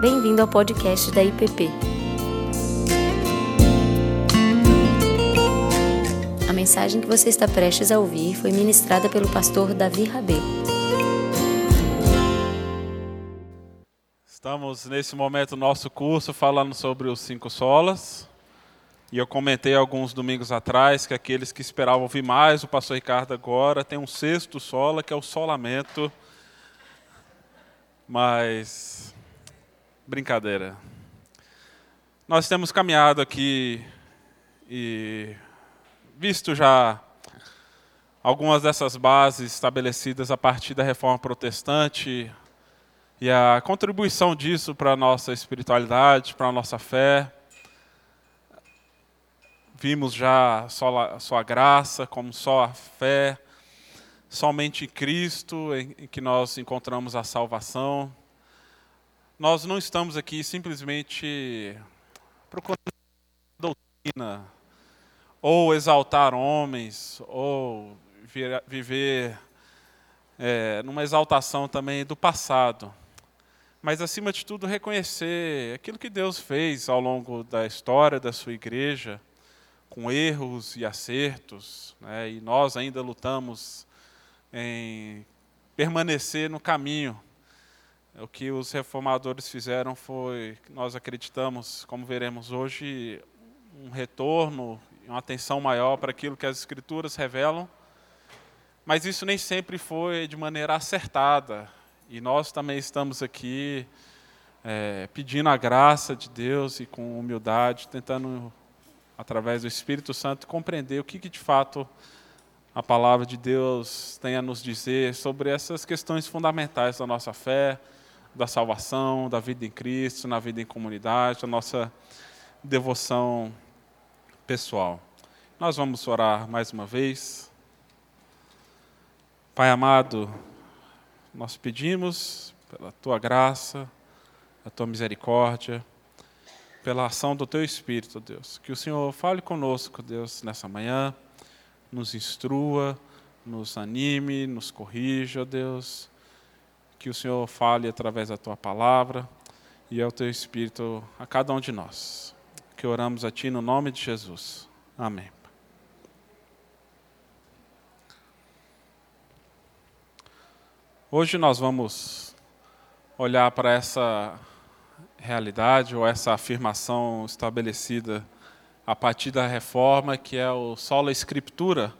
Bem-vindo ao podcast da IPP. A mensagem que você está prestes a ouvir foi ministrada pelo pastor Davi Rabelo. Estamos nesse momento do nosso curso falando sobre os cinco solas. E eu comentei alguns domingos atrás que aqueles que esperavam ouvir mais, o pastor Ricardo agora tem um sexto sola, que é o solamento. Mas brincadeira. Nós temos caminhado aqui e visto já algumas dessas bases estabelecidas a partir da reforma protestante e a contribuição disso para a nossa espiritualidade, para a nossa fé. Vimos já só a, graça, como só a fé, somente em Cristo em que nós encontramos a salvação. Nós não estamos aqui simplesmente procurando doutrina, ou exaltar homens, ou viver é, numa exaltação também do passado. Mas, acima de tudo, reconhecer aquilo que Deus fez ao longo da história da sua igreja, com erros e acertos, né? e nós ainda lutamos em permanecer no caminho. O que os reformadores fizeram foi, nós acreditamos, como veremos hoje, um retorno, uma atenção maior para aquilo que as Escrituras revelam, mas isso nem sempre foi de maneira acertada. E nós também estamos aqui é, pedindo a graça de Deus e com humildade, tentando através do Espírito Santo, compreender o que, que de fato a palavra de Deus tem a nos dizer sobre essas questões fundamentais da nossa fé, da salvação, da vida em Cristo, na vida em comunidade, da nossa devoção pessoal. Nós vamos orar mais uma vez. Pai amado, nós pedimos pela tua graça, a tua misericórdia, pela ação do Teu Espírito, Deus. Que o Senhor fale conosco, Deus, nessa manhã, nos instrua, nos anime, nos corrija, Deus. Que o Senhor fale através da Tua palavra e ao Teu Espírito a cada um de nós. Que oramos a Ti no nome de Jesus. Amém. Hoje nós vamos olhar para essa realidade ou essa afirmação estabelecida a partir da reforma, que é o sola escritura,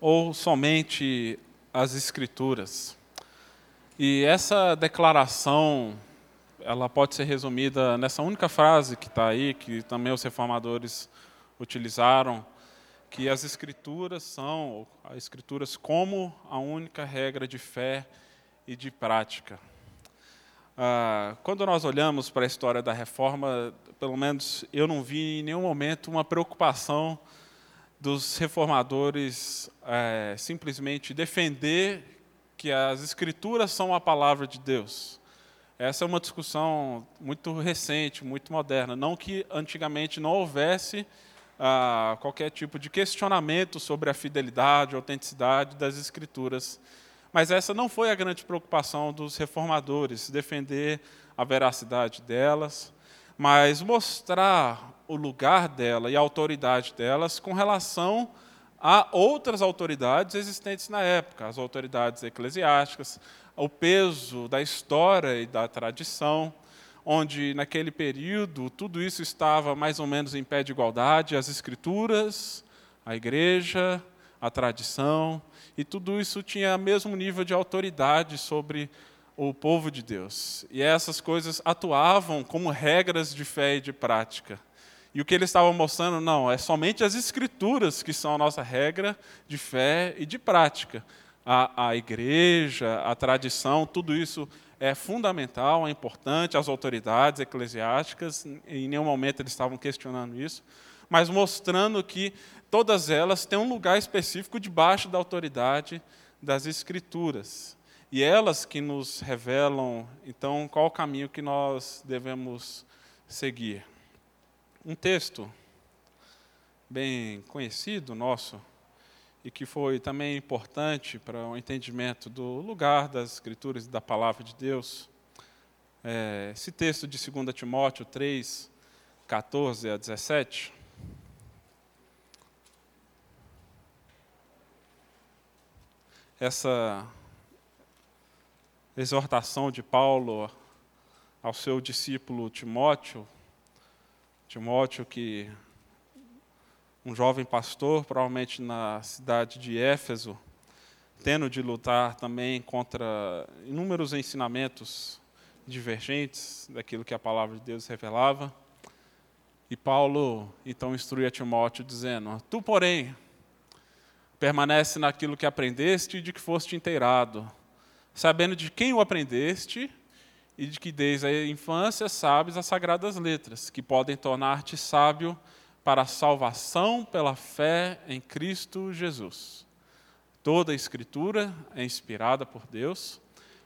ou somente as escrituras. E essa declaração, ela pode ser resumida nessa única frase que está aí, que também os reformadores utilizaram, que as escrituras são, as escrituras como a única regra de fé e de prática. Ah, quando nós olhamos para a história da reforma, pelo menos eu não vi em nenhum momento uma preocupação dos reformadores é, simplesmente defender que as escrituras são a palavra de Deus. Essa é uma discussão muito recente, muito moderna. Não que antigamente não houvesse ah, qualquer tipo de questionamento sobre a fidelidade, a autenticidade das escrituras mas essa não foi a grande preocupação dos reformadores, defender a veracidade delas, mas mostrar o lugar dela e a autoridade delas com relação a outras autoridades existentes na época, as autoridades eclesiásticas, o peso da história e da tradição, onde naquele período tudo isso estava mais ou menos em pé de igualdade, as escrituras, a igreja, a tradição, e tudo isso tinha o mesmo nível de autoridade sobre o povo de Deus. E essas coisas atuavam como regras de fé e de prática. E o que ele estava mostrando, não, é somente as escrituras que são a nossa regra de fé e de prática. A, a igreja, a tradição, tudo isso é fundamental, é importante, as autoridades eclesiásticas, em nenhum momento eles estavam questionando isso, mas mostrando que todas elas têm um lugar específico debaixo da autoridade das Escrituras. E elas que nos revelam, então, qual o caminho que nós devemos seguir. Um texto bem conhecido nosso, e que foi também importante para o entendimento do lugar das Escrituras e da palavra de Deus, é, esse texto de 2 Timóteo 3, 14 a 17. Essa exortação de Paulo ao seu discípulo Timóteo, Timóteo que um jovem pastor, provavelmente na cidade de Éfeso, tendo de lutar também contra inúmeros ensinamentos divergentes daquilo que a palavra de Deus revelava. E Paulo então instrui a Timóteo dizendo: Tu, porém, permanece naquilo que aprendeste e de que foste inteirado, sabendo de quem o aprendeste e de que desde a infância sabes as sagradas letras, que podem tornar-te sábio para a salvação pela fé em Cristo Jesus. Toda a Escritura é inspirada por Deus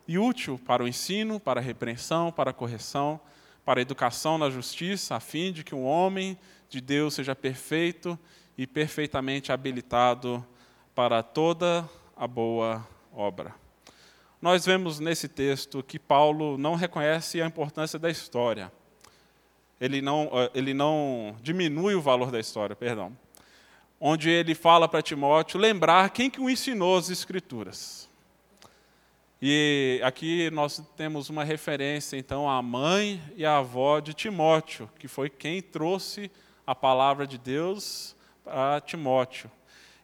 e útil para o ensino, para a repreensão, para a correção, para a educação na justiça, a fim de que um homem de Deus seja perfeito e perfeitamente habilitado para toda a boa obra. Nós vemos nesse texto que Paulo não reconhece a importância da história. Ele não, ele não diminui o valor da história, perdão. Onde ele fala para Timóteo lembrar quem que o ensinou as escrituras. E aqui nós temos uma referência, então, à mãe e à avó de Timóteo, que foi quem trouxe a palavra de Deus para Timóteo.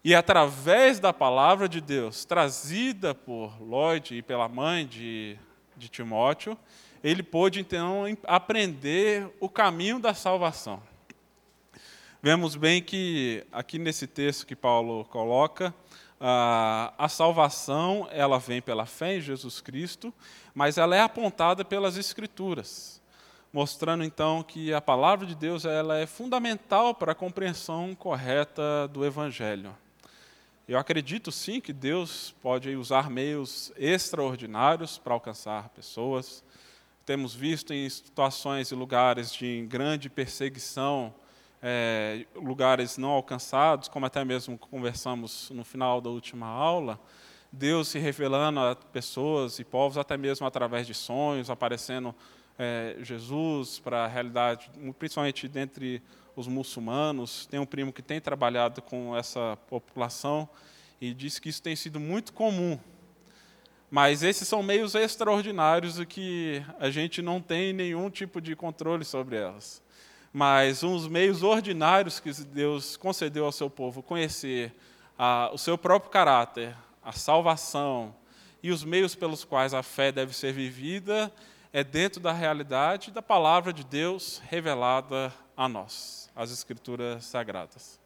E através da palavra de Deus, trazida por Lloyd e pela mãe de, de Timóteo, ele pôde então aprender o caminho da salvação. Vemos bem que aqui nesse texto que Paulo coloca, a salvação ela vem pela fé em Jesus Cristo, mas ela é apontada pelas Escrituras, mostrando então que a palavra de Deus ela é fundamental para a compreensão correta do Evangelho. Eu acredito sim que Deus pode usar meios extraordinários para alcançar pessoas. Temos visto em situações e lugares de grande perseguição é, lugares não alcançados, como até mesmo conversamos no final da última aula, Deus se revelando a pessoas e povos, até mesmo através de sonhos, aparecendo é, Jesus para a realidade, principalmente dentre os muçulmanos. Tem um primo que tem trabalhado com essa população e diz que isso tem sido muito comum. Mas esses são meios extraordinários e que a gente não tem nenhum tipo de controle sobre elas mas uns meios ordinários que Deus concedeu ao seu povo conhecer a, o seu próprio caráter, a salvação e os meios pelos quais a fé deve ser vivida é dentro da realidade da palavra de Deus revelada a nós, as Escrituras Sagradas.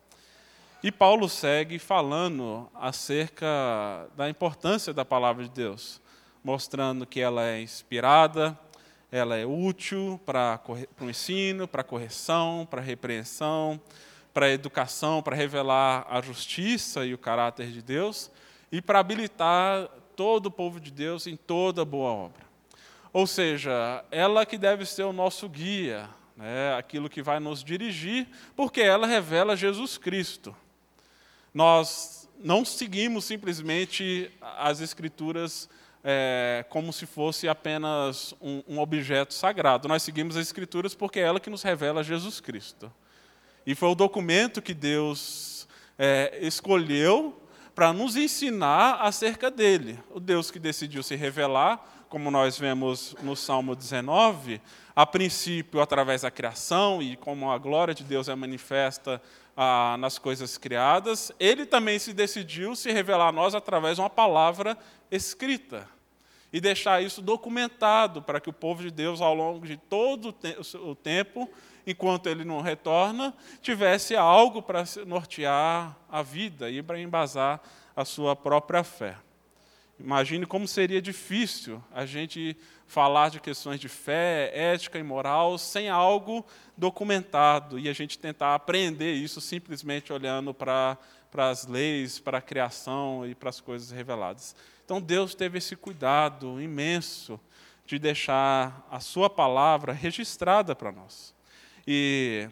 E Paulo segue falando acerca da importância da palavra de Deus, mostrando que ela é inspirada, ela é útil para o ensino, para correção, para repreensão, para educação, para revelar a justiça e o caráter de Deus e para habilitar todo o povo de Deus em toda boa obra. Ou seja, ela que deve ser o nosso guia, né, aquilo que vai nos dirigir, porque ela revela Jesus Cristo. Nós não seguimos simplesmente as Escrituras é, como se fosse apenas um, um, objeto sagrado. Nós seguimos as Escrituras porque é ela que nos revela Jesus Cristo. E foi o documento que Deus é, escolheu para nos ensinar acerca dele. O Deus que decidiu se revelar, como nós vemos no Salmo 19, a princípio através da criação e como a glória de Deus é manifesta ah, nas coisas criadas, ele também se decidiu se revelar a nós através de uma palavra escrita e deixar isso documentado para que o povo de Deus, ao longo de todo o tempo, enquanto ele não retorna, tivesse algo para nortear a vida e para embasar a sua própria fé. Imagine como seria difícil a gente falar de questões de fé, ética e moral sem algo documentado e a gente tentar aprender isso simplesmente olhando para, as leis, para a criação e para as coisas reveladas. Então Deus teve esse cuidado imenso de deixar a sua palavra registrada para nós. E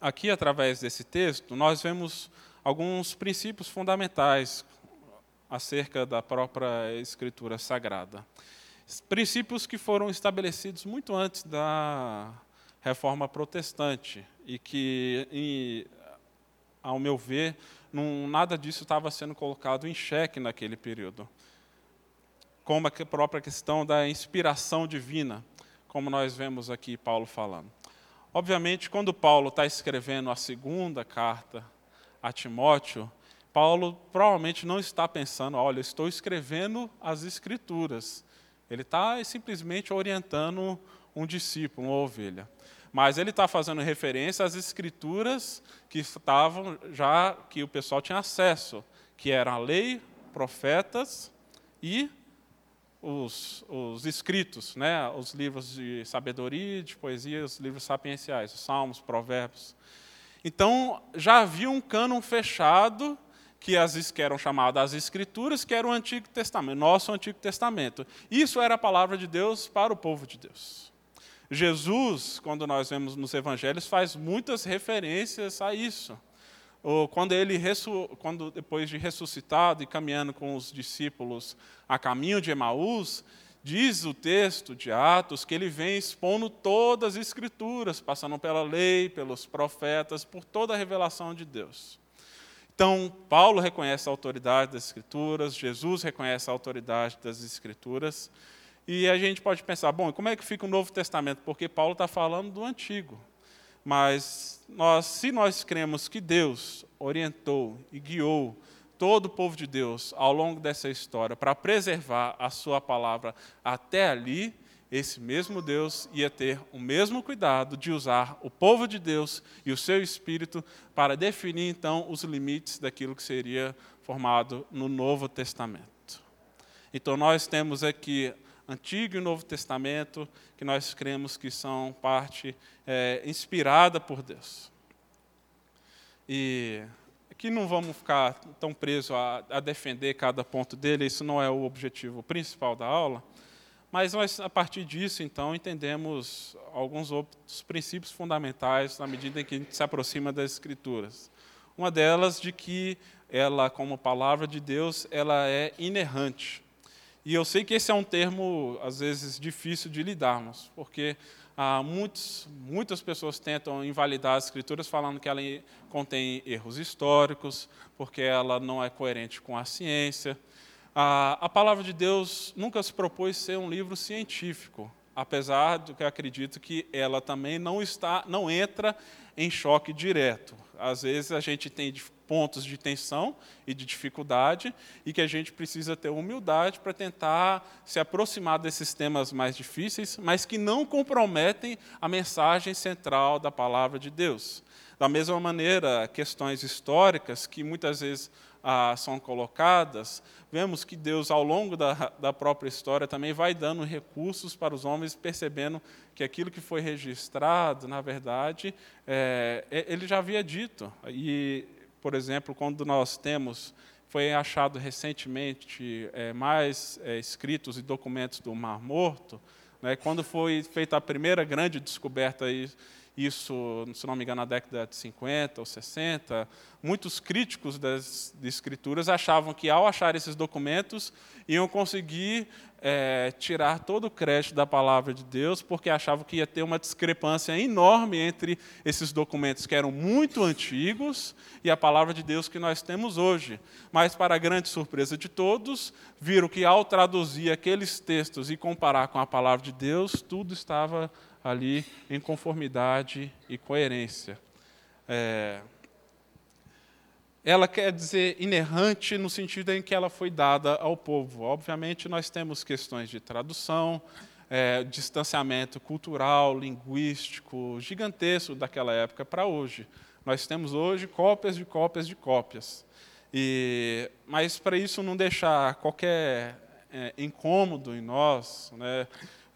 aqui, através desse texto, nós vemos alguns princípios fundamentais acerca da própria Escritura Sagrada. princípios que foram estabelecidos muito antes da reforma protestante e que, e, ao meu ver, não, nada disso estava sendo colocado em xeque naquele período. Como a própria questão da inspiração divina, como nós vemos aqui Paulo falando. Obviamente, quando Paulo está escrevendo a segunda carta a Timóteo, Paulo provavelmente não está pensando, olha, estou escrevendo as escrituras. Ele está simplesmente orientando um discípulo, uma ovelha. Mas ele está fazendo referência às escrituras que estavam já, que o pessoal tinha acesso, que eram a lei, profetas e os, os escritos, né? os livros de sabedoria, de poesia, os livros sapienciais, os salmos, provérbios. Então, já havia um cânon fechado que, as, que eram chamadas as Escrituras, que era o Antigo Testamento, nosso Antigo Testamento. Isso era a palavra de Deus para o povo de Deus. Jesus, quando nós vemos nos Evangelhos, faz muitas referências a isso. Quando ele, quando depois de ressuscitado e caminhando com os discípulos a caminho de Emaús, diz o texto de Atos que ele vem expondo todas as escrituras, passando pela lei, pelos profetas, por toda a revelação de Deus. Então, Paulo reconhece a autoridade das escrituras, Jesus reconhece a autoridade das escrituras, e a gente pode pensar, bom, como é que fica o Novo Testamento? Porque Paulo está falando do Antigo. Mas nós, se nós cremos que Deus orientou e guiou todo o povo de Deus ao longo dessa história para preservar a sua palavra até ali, esse mesmo Deus ia ter o mesmo cuidado de usar o povo de Deus e o seu espírito para definir então os limites daquilo que seria formado no Novo Testamento. Então nós temos aqui Antigo e Novo Testamento que nós cremos que são parte é, inspirada por Deus. E Aqui não vamos ficar tão presos a, a, defender cada ponto dele, isso não é o objetivo principal da aula, mas nós, a partir disso, então, entendemos alguns outros princípios fundamentais na medida em que a gente se aproxima das Escrituras. Uma delas de que ela, como palavra de Deus, ela é inerrante. E eu sei que esse é um termo, às vezes, difícil de lidarmos, porque ah, muitos, muitas pessoas tentam invalidar as escrituras falando que ela contém erros históricos, porque ela não é coerente com a ciência. Ah, a palavra de Deus nunca se propôs ser um livro científico, apesar do que acredito que ela também não está, não entra em choque direto. Às vezes a gente tem pontos de tensão e de dificuldade e que a gente precisa ter humildade para tentar se aproximar desses temas mais difíceis, mas que não comprometem a mensagem central da palavra de Deus. Da mesma maneira, questões históricas que muitas vezes ah, são colocadas, vemos que Deus, ao longo da, da própria história, também vai dando recursos para os homens, percebendo que aquilo que foi registrado, na verdade, é, ele já havia dito. E por exemplo, quando nós temos, foi achado recentemente é, mais é, escritos e documentos do Mar Morto, né, quando foi feita a primeira grande descoberta, isso, se não me engano, na década de 50 ou 60, muitos críticos das escrituras achavam que, ao achar esses documentos, iam conseguir é, tirar todo o crédito da palavra de Deus, porque achavam que ia ter uma discrepância enorme entre esses documentos que eram muito antigos e a palavra de Deus que nós temos hoje. Mas, para a grande surpresa de todos, viram que, ao traduzir aqueles textos e comparar com a palavra de Deus, tudo estava ali em conformidade e coerência. É, ela quer dizer inerrante no sentido em que ela foi dada ao povo. Obviamente, nós temos questões de tradução, é, distanciamento cultural, linguístico, gigantesco daquela época para hoje. Nós temos hoje cópias de cópias de cópias. E, mas para isso não deixar qualquer é, incômodo em nós, né,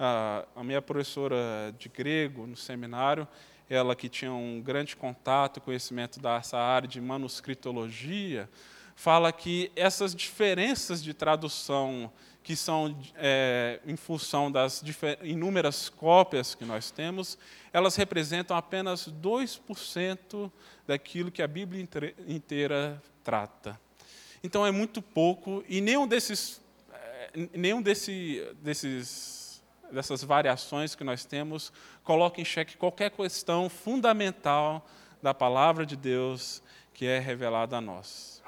a, a minha professora de grego no seminário, ela que tinha um grande contato, conhecimento dessa área de manuscritologia, fala que essas diferenças de tradução que são é, em função das inúmeras cópias que nós temos, elas representam apenas 2% daquilo que a Bíblia inteira trata. Então é muito pouco, e nenhum desses nenhum desse, desses, dessas variações que nós temos coloca em xeque qualquer questão fundamental da palavra de Deus que é revelada a nós.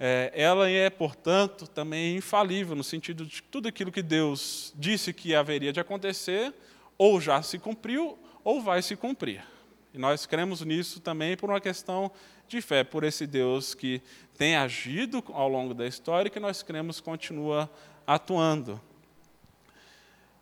É, ela é, portanto, também infalível, no sentido de tudo aquilo que Deus disse que haveria de acontecer, ou já se cumpriu, ou vai se cumprir. E nós cremos nisso também por uma questão de fé, por esse Deus que tem agido ao longo da história e que nós cremos continua atuando.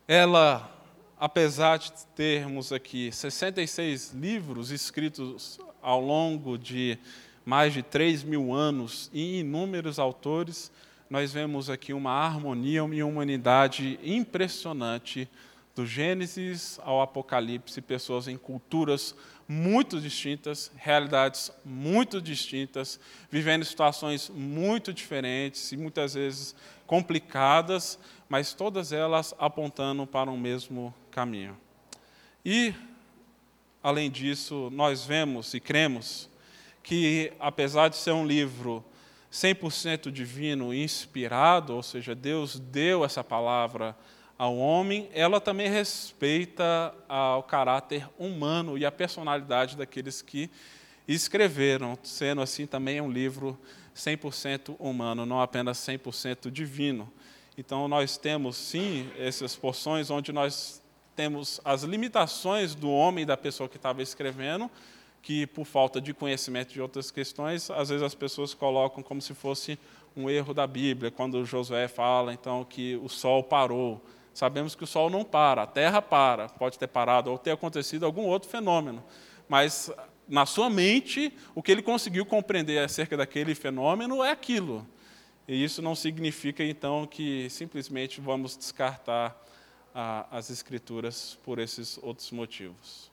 Ela, apesar de termos aqui 66 livros escritos ao longo de mais de 3 mil anos e inúmeros autores, nós vemos aqui uma harmonia e uma humanidade impressionante do Gênesis ao Apocalipse, pessoas em culturas muito distintas, realidades muito distintas, vivendo situações muito diferentes e muitas vezes complicadas, mas todas elas apontando para um mesmo caminho. E, além disso, nós vemos e cremos que, apesar de ser um livro 100% divino, inspirado, ou seja, Deus deu essa palavra ao homem, ela também respeita ao caráter humano e a personalidade daqueles que escreveram, sendo assim também um livro 100% humano, não apenas 100% divino. Então, nós temos sim essas porções onde nós temos as limitações do homem e da pessoa que estava escrevendo, que por falta de conhecimento de outras questões, às vezes as pessoas colocam como se fosse um erro da Bíblia, quando Josué fala então que o sol parou sabemos que o Sol não para, a Terra para, pode ter parado ou ter acontecido algum outro fenômeno, mas na sua mente, o que ele conseguiu compreender acerca daquele fenômeno é aquilo. E isso não significa, então, que simplesmente vamos descartar ah, as Escrituras por esses outros motivos.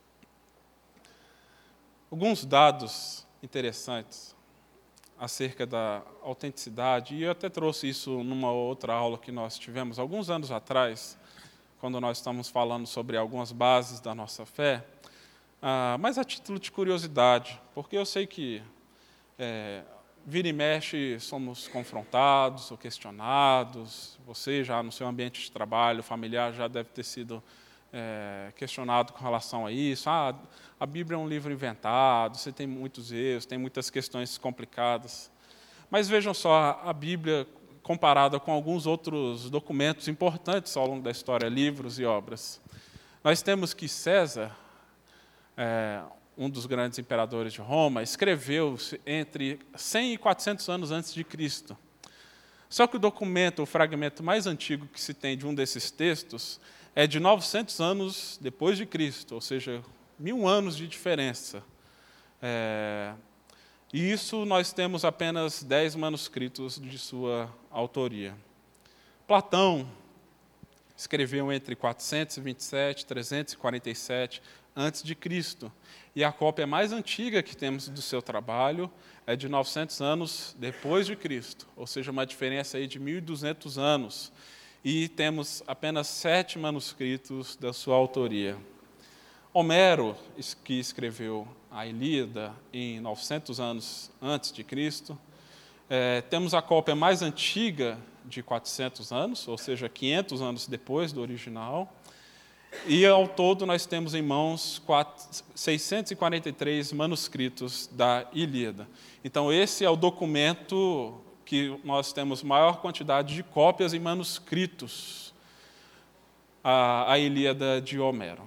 Alguns dados interessantes acerca da autenticidade, e eu até trouxe isso numa outra aula que nós tivemos alguns anos atrás, quando nós estamos falando sobre algumas bases da nossa fé, ah, mas a título de curiosidade, porque eu sei que é, vira e mexe somos confrontados ou questionados, você já no seu ambiente de trabalho familiar já deve ter sido é, questionado com relação a isso. Ah, a Bíblia é um livro inventado, você tem muitos erros, tem muitas questões complicadas. Mas vejam só, a Bíblia, comparada com alguns outros documentos importantes ao longo da história, livros e obras, nós temos que César, é, um dos grandes imperadores de Roma, escreveu entre 100 e 400 anos antes de Cristo. Só que o documento, o fragmento mais antigo que se tem de um desses textos, é de 900 anos depois de Cristo, ou seja, mil anos de diferença. É, e isso nós temos apenas dez manuscritos de sua autoria. Platão escreveu entre 427 e 347 antes de Cristo. E a cópia mais antiga que temos do seu trabalho é de 900 anos depois de Cristo, ou seja, uma diferença aí de 1.200 anos e temos apenas sete manuscritos da sua autoria. Homero, que escreveu a Ilíada em 900 anos antes de Cristo, é, temos a cópia mais antiga de 400 anos, ou seja, 500 anos depois do original, e ao todo nós temos em mãos 4, 643 manuscritos da Ilíada. Então esse é o documento que nós temos maior quantidade de cópias e manuscritos a, Ilíada de Homero.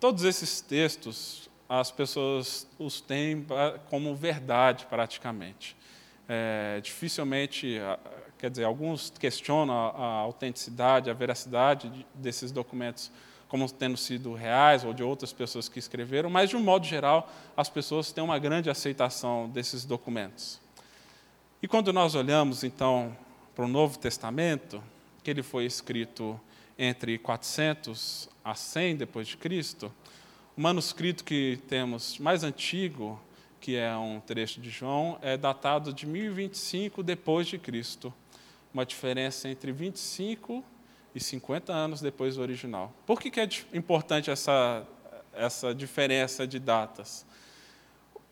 Todos esses textos, as pessoas os têm como verdade, praticamente. É, dificilmente, quer dizer, alguns questionam a autenticidade, a veracidade desses documentos como tendo sido reais ou de outras pessoas que escreveram, mas, de um modo geral, as pessoas têm uma grande aceitação desses documentos. E quando nós olhamos, então, para o Novo Testamento, que ele foi escrito entre 400 a 100 depois de Cristo, o manuscrito que temos mais antigo, que é um trecho de João, é datado de 1025 depois de Cristo, uma diferença entre 25 e 50 anos depois do original. Por que, que é importante essa, essa diferença de datas?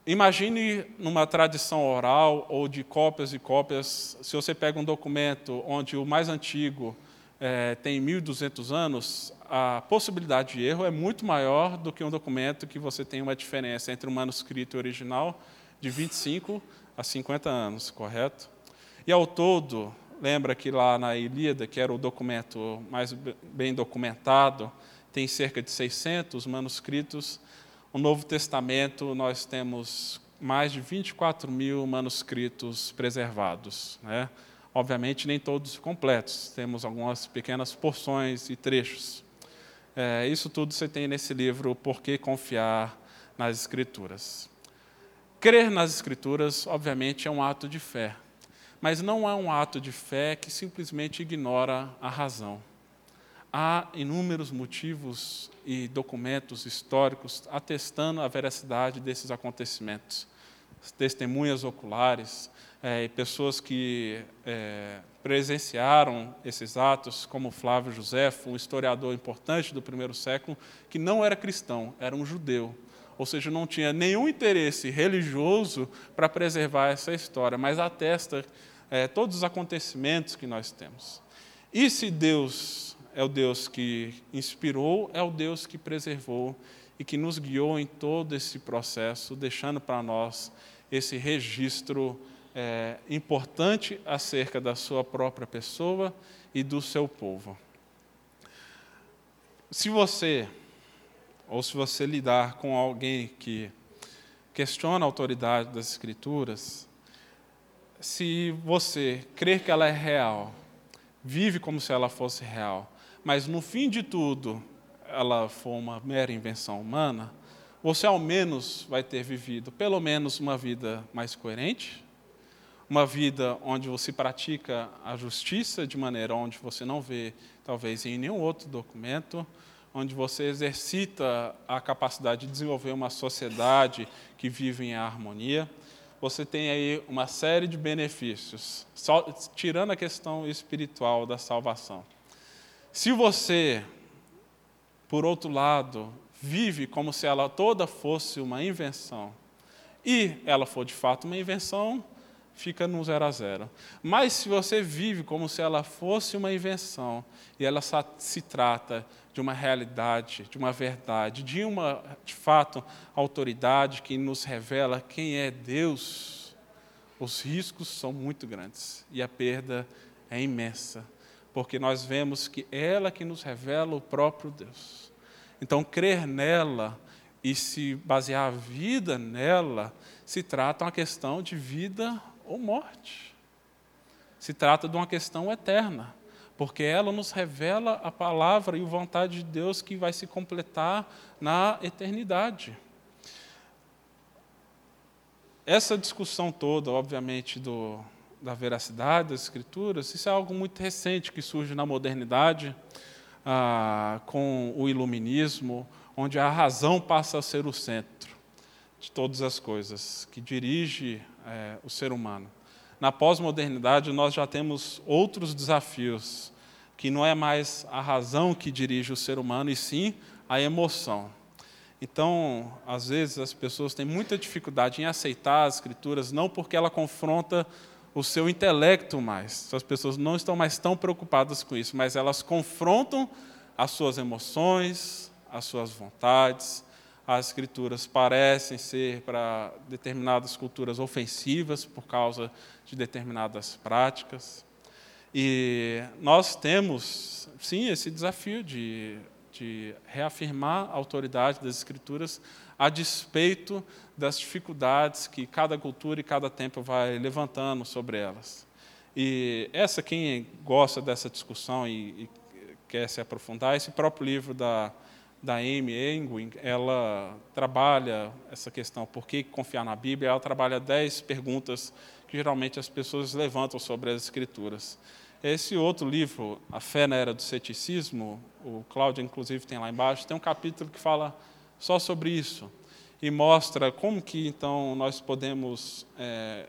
Imagine numa tradição oral ou de cópias e cópias, se você pega um documento onde o mais antigo é, tem 1.200 anos, a possibilidade de erro é muito maior do que um documento que você tem uma diferença entre o manuscrito original de 25 a 50 anos, correto? E ao todo, lembra que lá na Ilíada, que era o documento mais bem documentado, tem cerca de 600 manuscritos o Novo Testamento, nós temos mais de 24 mil manuscritos preservados. Né? Obviamente, nem todos completos, temos algumas pequenas porções e trechos. É, isso tudo você tem nesse livro, Por que Confiar nas Escrituras. Crer nas Escrituras, obviamente, é um ato de fé, mas não é um ato de fé que simplesmente ignora a razão há inúmeros motivos e documentos históricos atestando a veracidade desses acontecimentos. Testemunhas oculares, é, pessoas que é, presenciaram esses atos, como Flávio José, um historiador importante do primeiro século, que não era cristão, era um judeu. Ou seja, não tinha nenhum interesse religioso para preservar essa história, mas atesta é, todos os acontecimentos que nós temos. E se Deus é o Deus que inspirou, é o Deus que preservou e que nos guiou em todo esse processo, deixando para nós esse registro é, importante acerca da sua própria pessoa e do seu povo. Se você, ou se você lidar com alguém que questiona a autoridade das Escrituras, se você crer que ela é real, vive como se ela fosse real, mas no fim de tudo ela for uma mera invenção humana, você ao menos vai ter vivido pelo menos uma vida mais coerente, uma vida onde você pratica a justiça de maneira onde você não vê, talvez, em nenhum outro documento, onde você exercita a capacidade de desenvolver uma sociedade que vive em harmonia. Você tem aí uma série de benefícios, só, tirando a questão espiritual da salvação. Se você, por outro lado, vive como se ela toda fosse uma invenção, e ela for de fato uma invenção, fica no zero a zero. Mas se você vive como se ela fosse uma invenção, e ela se trata de uma realidade, de uma verdade, de uma, de fato, autoridade que nos revela quem é Deus, os riscos são muito grandes e a perda é imensa porque nós vemos que ela que nos revela o próprio Deus. Então, crer nela e se basear a vida nela, se trata uma questão de vida ou morte. Se trata de uma questão eterna, porque ela nos revela a palavra e a vontade de Deus que vai se completar na eternidade. Essa discussão toda, obviamente, do, da veracidade das Escrituras, isso é algo muito recente que surge na modernidade, ah, com o iluminismo, onde a razão passa a ser o centro de todas as coisas, que dirige é, o ser humano. Na pós-modernidade, nós já temos outros desafios, que não é mais a razão que dirige o ser humano, e sim a emoção. Então, às vezes, as pessoas têm muita dificuldade em aceitar as Escrituras, não porque ela confronta o seu intelecto mais. As pessoas não estão mais tão preocupadas com isso, mas elas confrontam as suas emoções, as suas vontades. As escrituras parecem ser para determinadas culturas ofensivas por causa de determinadas práticas. E nós temos, sim, esse desafio de, de reafirmar a autoridade das escrituras a despeito das dificuldades que cada cultura e cada tempo vai levantando sobre elas. E essa, quem gosta dessa discussão e, e quer se aprofundar, esse próprio livro da, da Amy Engwin, ela trabalha essa questão, por que confiar na Bíblia? Ela trabalha dez perguntas que geralmente as pessoas levantam sobre as Escrituras. Esse outro livro, A Fé na Era do Ceticismo, o Cláudio, inclusive, tem lá embaixo, tem um capítulo que fala só sobre isso e mostra como que então nós podemos é,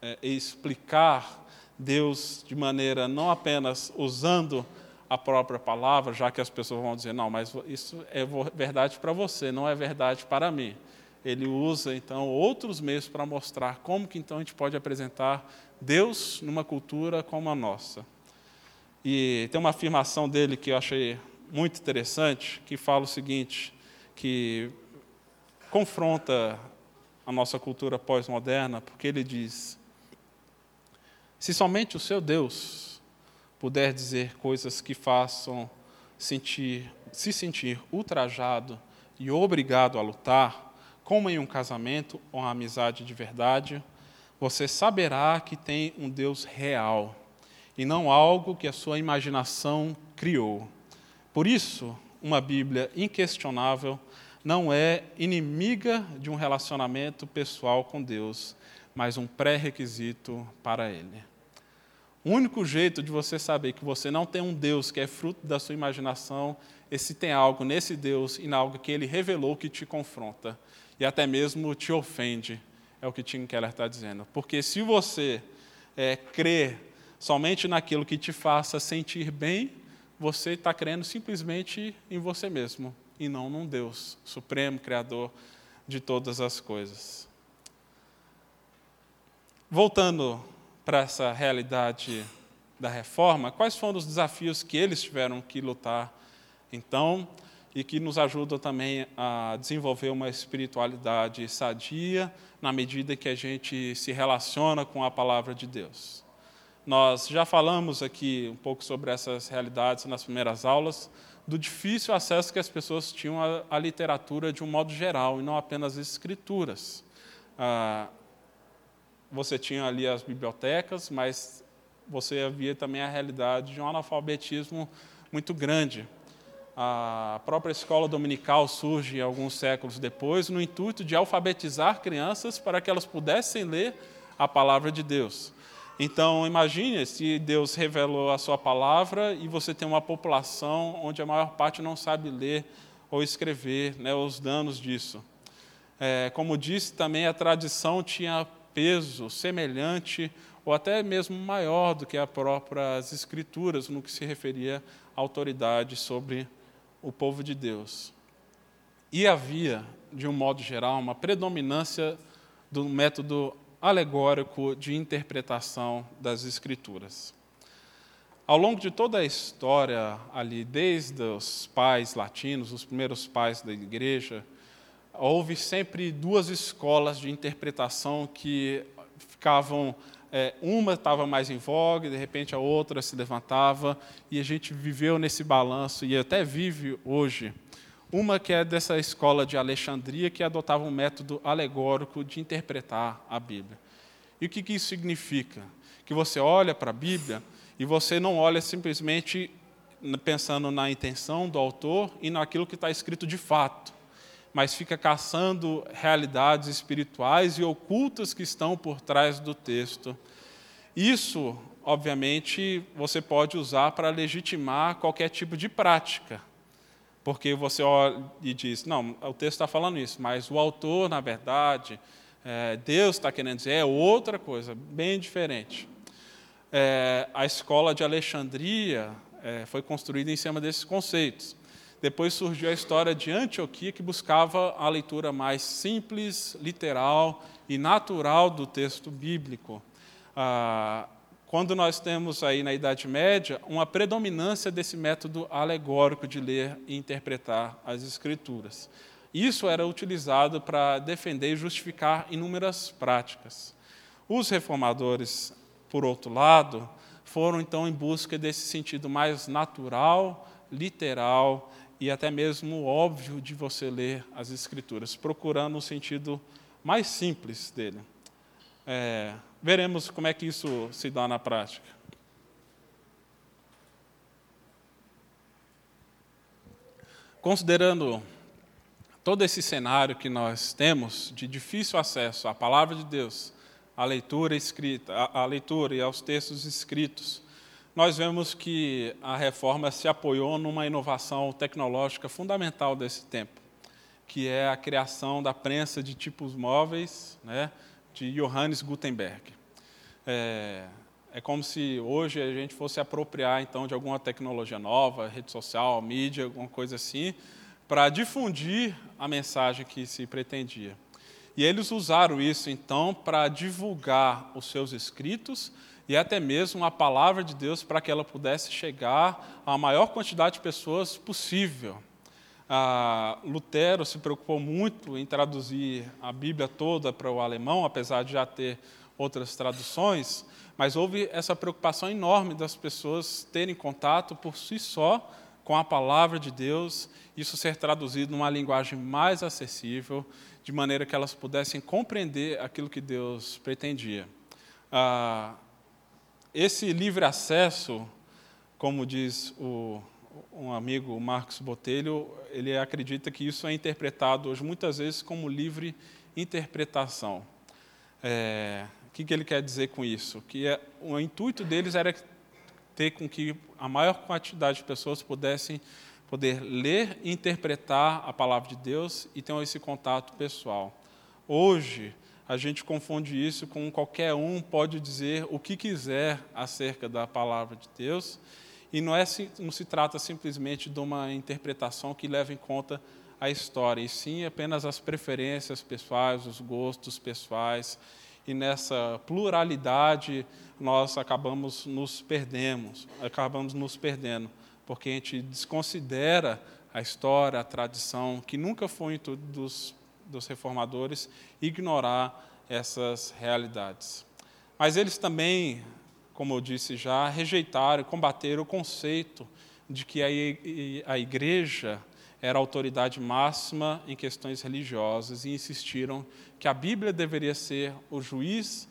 é, explicar Deus de maneira não apenas usando a própria palavra, já que as pessoas vão dizer, não, mas isso é verdade para você, não é verdade para mim. ele usa então outros meios para mostrar como que então a gente pode apresentar Deus numa cultura como a nossa. E tem uma afirmação dele que eu achei muito interessante, que fala o seguinte, que confronta a nossa cultura pós-moderna, porque ele diz: se somente o seu Deus puder dizer coisas que façam sentir, se sentir ultrajado e obrigado a lutar, como em um casamento ou uma amizade de verdade, você saberá que tem um Deus real e não algo que a sua imaginação criou. Por isso, uma Bíblia inquestionável não é inimiga de um relacionamento pessoal com Deus, mas um pré-requisito para ele. O único jeito de você saber que você não tem um Deus que é fruto da sua imaginação é se tem algo nesse Deus e em algo que ele revelou que te confronta e até mesmo te ofende, é o que Tim Keller está dizendo. Porque se você é, crê somente naquilo que te faça sentir bem, você está crendo simplesmente em você mesmo e não num Deus supremo, criador de todas as coisas. Voltando para essa realidade da reforma, quais foram os desafios que eles tiveram que lutar então e que nos ajudam também a desenvolver uma espiritualidade sadia na medida que a gente se relaciona com a palavra de Deus. Nós já falamos aqui um pouco sobre essas realidades nas primeiras aulas, do difícil acesso que as pessoas tinham à, literatura de um modo geral, e não apenas as escrituras. Ah, você tinha ali as bibliotecas, mas você havia também a realidade de um analfabetismo muito grande. A própria escola dominical surge alguns séculos depois, no intuito de alfabetizar crianças para que elas pudessem ler a palavra de Deus. Então, imagine se Deus revelou a sua palavra e você tem uma população onde a maior parte não sabe ler ou escrever, né, os danos disso. É, como disse, também a tradição tinha peso semelhante ou até mesmo maior do que as próprias escrituras no que se referia à autoridade sobre o povo de Deus. E havia, de um modo geral, uma predominância do método alegórico de interpretação das Escrituras. Ao longo de toda a história, ali, desde os pais latinos, os primeiros pais da igreja, houve sempre duas escolas de interpretação que ficavam. É, uma estava mais em voga, de repente a outra se levantava, e a gente viveu nesse balanço, e até vive hoje uma que é dessa escola de Alexandria, que adotava um método alegórico de interpretar a Bíblia. E o que, que isso significa? Que você olha para a Bíblia e você não olha simplesmente pensando na intenção do autor e naquilo que está escrito de fato, mas fica caçando realidades espirituais e ocultas que estão por trás do texto. Isso, obviamente, você pode usar para legitimar qualquer tipo de prática. Porque você olha e diz, não, o texto está falando isso, mas o autor, na verdade, é, Deus está querendo dizer é outra coisa, bem diferente. É, a escola de Alexandria é, foi construída em cima desses conceitos. Depois surgiu a história de Antioquia, que buscava a leitura mais simples, literal e natural do texto bíblico. Ah, quando nós temos aí na Idade Média uma predominância desse método alegórico de ler e interpretar as Escrituras. Isso era utilizado para defender e justificar inúmeras práticas. Os reformadores, por outro lado, foram então em busca desse sentido mais natural, literal e até mesmo óbvio de você ler as Escrituras, procurando o sentido mais simples dele. É, veremos como é que isso se dá na prática. Considerando todo esse cenário que nós temos de difícil acesso à palavra de Deus, à leitura escrita, à, leitura e aos textos escritos, nós vemos que a reforma se apoiou numa inovação tecnológica fundamental desse tempo, que é a criação da prensa de tipos móveis, né, de Johannes Gutenberg. É, é como se hoje a gente fosse apropriar então de alguma tecnologia nova, rede social, mídia, alguma coisa assim, para difundir a mensagem que se pretendia. E eles usaram isso então para divulgar os seus escritos e até mesmo a palavra de Deus para que ela pudesse chegar à maior quantidade de pessoas possível. Ah, Lutero se preocupou muito em traduzir a Bíblia toda para o alemão, apesar de já ter outras traduções, mas houve essa preocupação enorme das pessoas terem contato por si só com a palavra de Deus, isso ser traduzido numa linguagem mais acessível, de maneira que elas pudessem compreender aquilo que Deus pretendia. Ah, esse livre acesso, como diz o, um amigo, Marcos Botelho, ele acredita que isso é interpretado hoje muitas vezes como livre interpretação. É, o que, que ele quer dizer com isso? Que é, o intuito deles era ter com que a maior quantidade de pessoas pudessem poder ler e interpretar a palavra de Deus e ter esse contato pessoal. Hoje, a gente confunde isso com qualquer um pode dizer o que quiser acerca da palavra de Deus, e não, é, não se trata simplesmente de uma interpretação que leva em conta a história, e sim apenas as preferências pessoais, os gostos pessoais, e nessa pluralidade nós acabamos nos perdemos, acabamos nos perdendo, porque a gente desconsidera a história, a tradição, que nunca foi intuito dos, dos reformadores ignorar essas realidades. Mas eles também, como eu disse já, rejeitaram e combateram o conceito de que a igreja era a autoridade máxima em questões religiosas e insistiram que a Bíblia deveria ser o juiz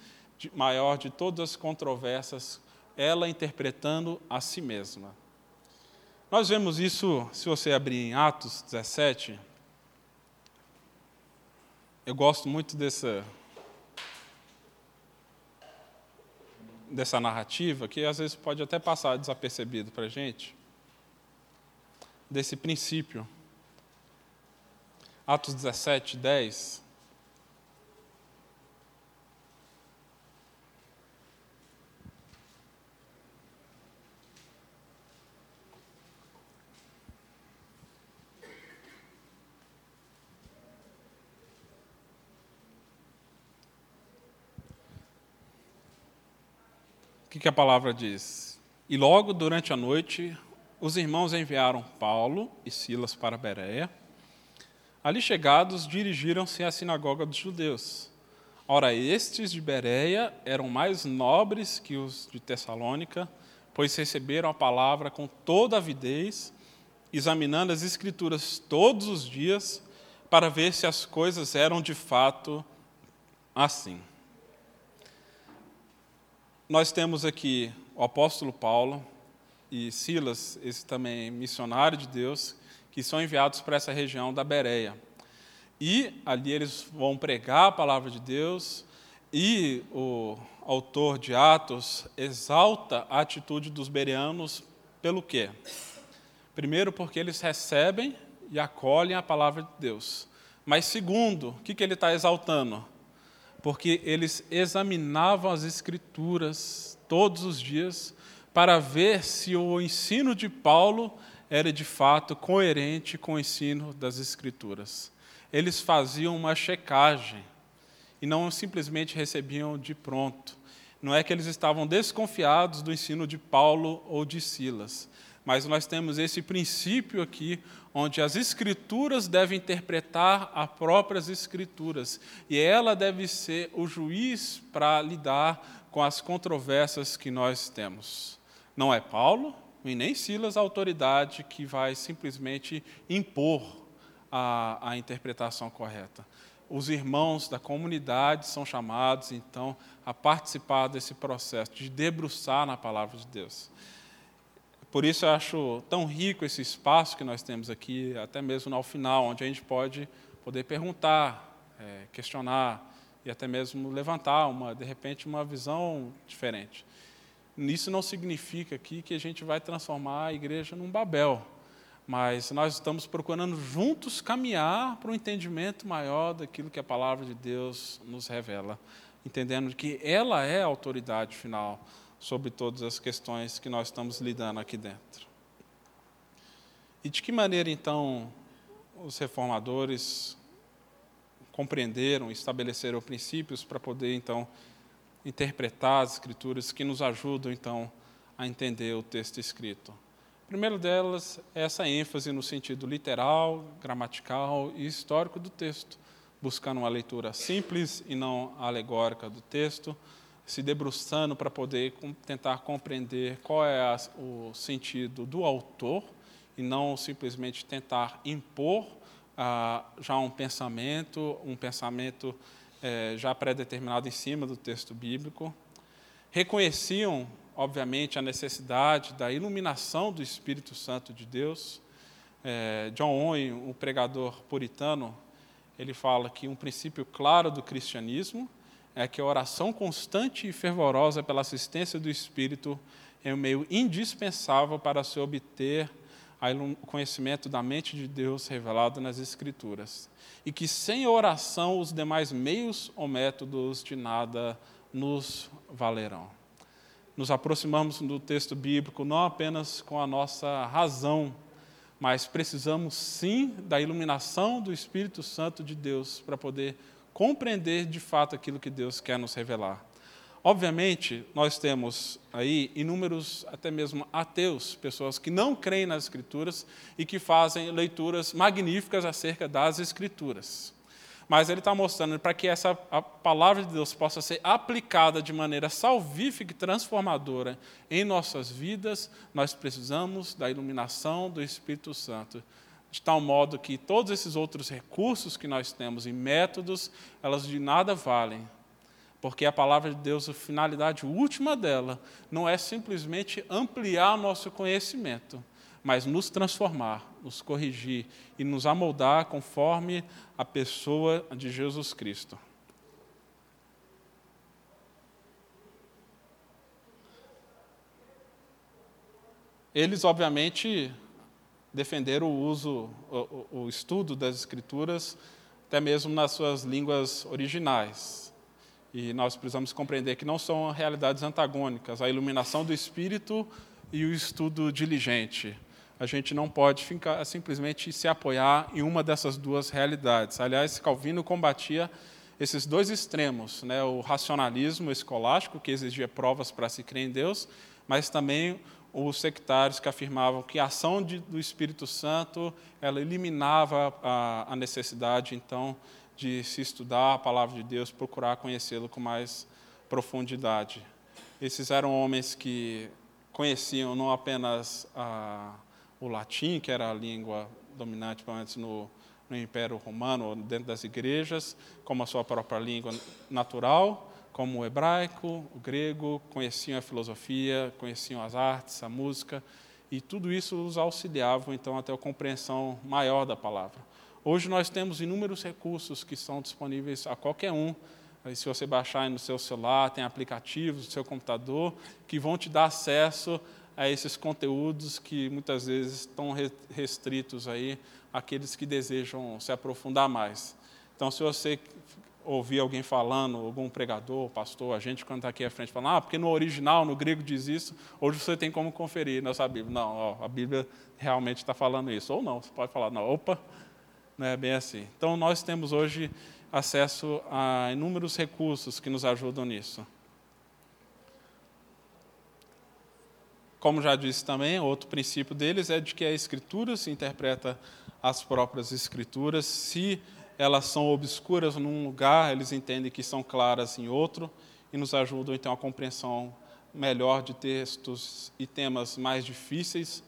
maior de todas as controvérsias, ela interpretando a si mesma. Nós vemos isso, se você abrir em Atos 17. Eu gosto muito dessa, dessa narrativa, que às vezes pode até passar desapercebido para a gente, desse princípio. Atos 17, 10. Que, que a palavra diz? E logo durante a noite, os irmãos enviaram Paulo e Silas para Bereia Ali chegados, dirigiram-se à sinagoga dos judeus. Ora, estes de Bereia eram mais nobres que os de Tessalônica, pois receberam a palavra com toda avidez, examinando as Escrituras todos os dias, para ver se as coisas eram de fato assim. Nós temos aqui o apóstolo Paulo e Silas, esse também missionário de Deus, que são enviados para essa região da Bereia. E ali eles vão pregar a palavra de Deus, e o autor de Atos exalta a atitude dos bereanos pelo quê? Primeiro, porque eles recebem e acolhem a palavra de Deus. Mas, segundo, o que, que ele está exaltando? Porque eles examinavam as Escrituras todos os dias para ver se o ensino de Paulo era de fato coerente com o ensino das Escrituras. Eles faziam uma checagem e não simplesmente recebiam de pronto. Não é que eles estavam desconfiados do ensino de Paulo ou de Silas, mas nós temos esse princípio aqui, onde as Escrituras devem interpretar as próprias Escrituras, e ela deve ser o juiz para lidar com as controvérsias que nós temos. Não é Paulo, e nem Silas a autoridade que vai simplesmente impor a, a interpretação correta. Os irmãos da comunidade são chamados, então, a participar desse processo de debruçar na palavra de Deus. Por isso eu acho tão rico esse espaço que nós temos aqui, até mesmo ao final, onde a gente pode poder perguntar, é, questionar e até mesmo levantar uma, de repente, uma visão diferente. Isso não significa aqui que a gente vai transformar a igreja num Babel, mas nós estamos procurando juntos caminhar para um entendimento maior daquilo que a palavra de Deus nos revela, entendendo que ela é a autoridade final sobre todas as questões que nós estamos lidando aqui dentro. E de que maneira, então, os reformadores compreenderam, estabeleceram princípios para poder então interpretar as escrituras que nos ajudam então a entender o texto escrito. Primeiro delas é essa ênfase no sentido literal, gramatical e histórico do texto, buscando uma leitura simples e não alegórica do texto, se debruçando para poder tentar compreender qual é o sentido do autor e não simplesmente tentar impor ah, já um pensamento, um pensamento eh, já pré-determinado em cima do texto bíblico. Reconheciam, obviamente, a necessidade da iluminação do Espírito Santo de Deus. Eh, John Owen, o pregador puritano, ele fala que um princípio claro do cristianismo é que a oração constante e fervorosa pela assistência do Espírito é um meio indispensável para se obter o conhecimento da mente de Deus revelado nas Escrituras. E que sem oração os demais meios ou métodos de nada nos valerão. Nos aproximamos do texto bíblico não apenas com a nossa razão, mas precisamos sim da iluminação do Espírito Santo de Deus para poder compreender de fato aquilo que Deus quer nos revelar. Obviamente, nós temos aí inúmeros, até mesmo ateus, pessoas que não creem nas Escrituras e que fazem leituras magníficas acerca das Escrituras. Mas ele está mostrando para que essa a palavra de Deus possa ser aplicada de maneira salvífica e transformadora em nossas vidas, nós precisamos da iluminação do Espírito Santo de tal modo que todos esses outros recursos que nós temos e métodos, elas de nada valem porque a palavra de Deus, a finalidade última dela, não é simplesmente ampliar nosso conhecimento, mas nos transformar, nos corrigir e nos amoldar conforme a pessoa de Jesus Cristo. Eles, obviamente, defenderam o uso, o, o estudo das Escrituras, até mesmo nas suas línguas originais. E nós precisamos compreender que não são realidades antagônicas, a iluminação do espírito e o estudo diligente. A gente não pode ficar, simplesmente se apoiar em uma dessas duas realidades. Aliás, Calvino combatia esses dois extremos, né? o racionalismo escolástico, que exigia provas para se crer em Deus, mas também os sectários que afirmavam que a ação de, do Espírito Santo ela eliminava a, a necessidade, então, de se estudar a palavra de Deus, procurar conhecê-lo com mais profundidade. Esses eram homens que conheciam não apenas a, o latim, que era a língua dominante, menos no, no Império Romano, dentro das igrejas, como a sua própria língua natural, como o hebraico, o grego, conheciam a filosofia, conheciam as artes, a música, e tudo isso os auxiliava, então, até a compreensão maior da palavra. Hoje nós temos inúmeros recursos que são disponíveis a qualquer um. Se você baixar no seu celular, tem aplicativos no seu computador que vão te dar acesso a esses conteúdos que muitas vezes estão restritos aí àqueles que desejam se aprofundar mais. Então, se você ouvir alguém falando, algum pregador, pastor, a gente quando está aqui à frente falando, ah, porque no original, no grego diz isso, hoje você tem como conferir nessa Bíblia. Não, ó, a Bíblia realmente está falando isso. Ou não, você pode falar, não, opa, não é bem assim. Então, nós temos hoje acesso a inúmeros recursos que nos ajudam nisso. Como já disse também, outro princípio deles é de que a Escritura se interpreta as próprias Escrituras. Se elas são obscuras num lugar, eles entendem que são claras em outro e nos ajudam então a compreensão melhor de textos e temas mais difíceis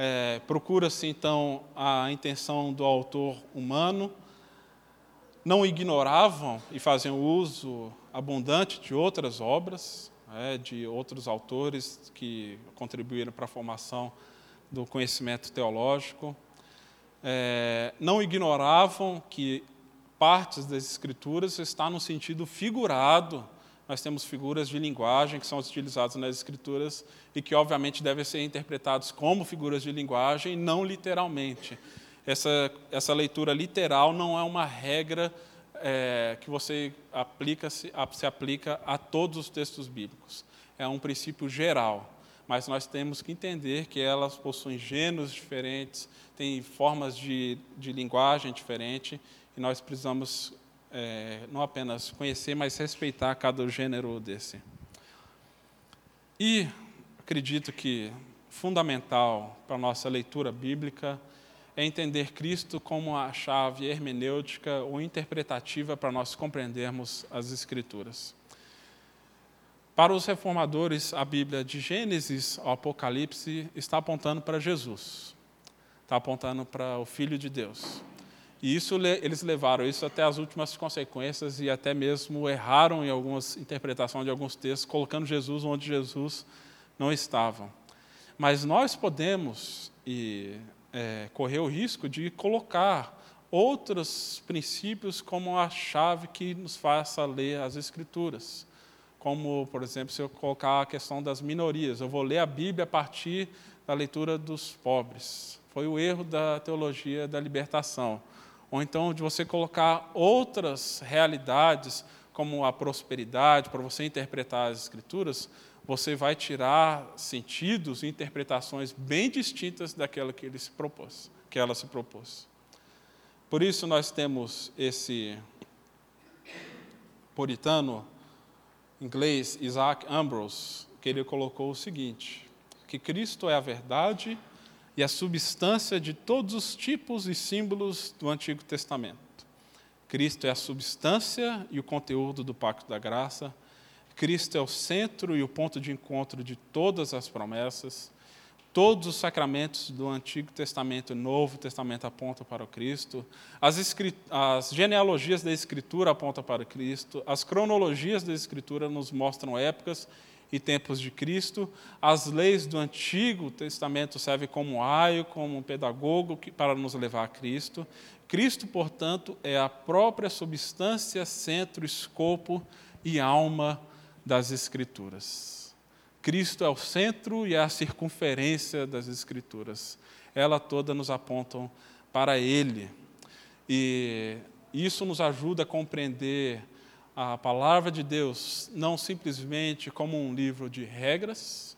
é, Procura-se, então, a intenção do autor humano. Não ignoravam e faziam uso abundante de outras obras, é, de outros autores que contribuíram para a formação do conhecimento teológico. É, não ignoravam que partes das Escrituras está no sentido figurado nós temos figuras de linguagem que são utilizadas nas escrituras e que, obviamente, devem ser interpretados como figuras de linguagem, não literalmente. Essa, essa leitura literal não é uma regra é, que você aplica se, se aplica a todos os textos bíblicos. É um princípio geral. Mas nós temos que entender que elas possuem gêneros diferentes, têm formas de, de linguagem diferente, e nós precisamos é, não apenas conhecer, mas respeitar cada gênero desse. E acredito que fundamental para a nossa leitura bíblica é entender Cristo como a chave hermenêutica ou interpretativa para nós compreendermos as Escrituras. Para os reformadores, a Bíblia de Gênesis ao Apocalipse está apontando para Jesus, está apontando para o Filho de Deus. E isso eles levaram isso até as últimas consequências e até mesmo erraram em algumas interpretações de alguns textos, colocando Jesus onde Jesus não estava. Mas nós podemos e é, correr o risco de colocar outros princípios como a chave que nos faça ler as Escrituras. Como, por exemplo, se eu colocar a questão das minorias, eu vou ler a Bíblia a partir da leitura dos pobres. Foi o erro da teologia da libertação. Ou então de você colocar outras realidades, como a prosperidade, para você interpretar as Escrituras, você vai tirar sentidos e interpretações bem distintas daquela que ele se propôs, que ela se propôs. Por isso nós temos esse puritano inglês Isaac Ambrose, que ele colocou o seguinte: que Cristo é a verdade e a substância de todos os tipos e símbolos do Antigo Testamento. Cristo é a substância e o conteúdo do pacto da graça Cristo é o centro e o ponto de encontro de todas as promessas. Todos os sacramentos do Antigo Testamento e Novo Testamento apontam para o Cristo. As, as, genealogias da Escritura apontam para o Cristo. As cronologias da Escritura nos mostram épocas e tempos de Cristo. As leis do Antigo Testamento servem como aio, como pedagogo para nos levar a Cristo. Cristo, portanto, é a própria substância, centro, escopo e alma das Escrituras. Cristo é o centro e é a circunferência das Escrituras. Ela toda nos apontam para Ele. E isso nos ajuda a compreender a palavra de Deus não simplesmente como um livro de regras,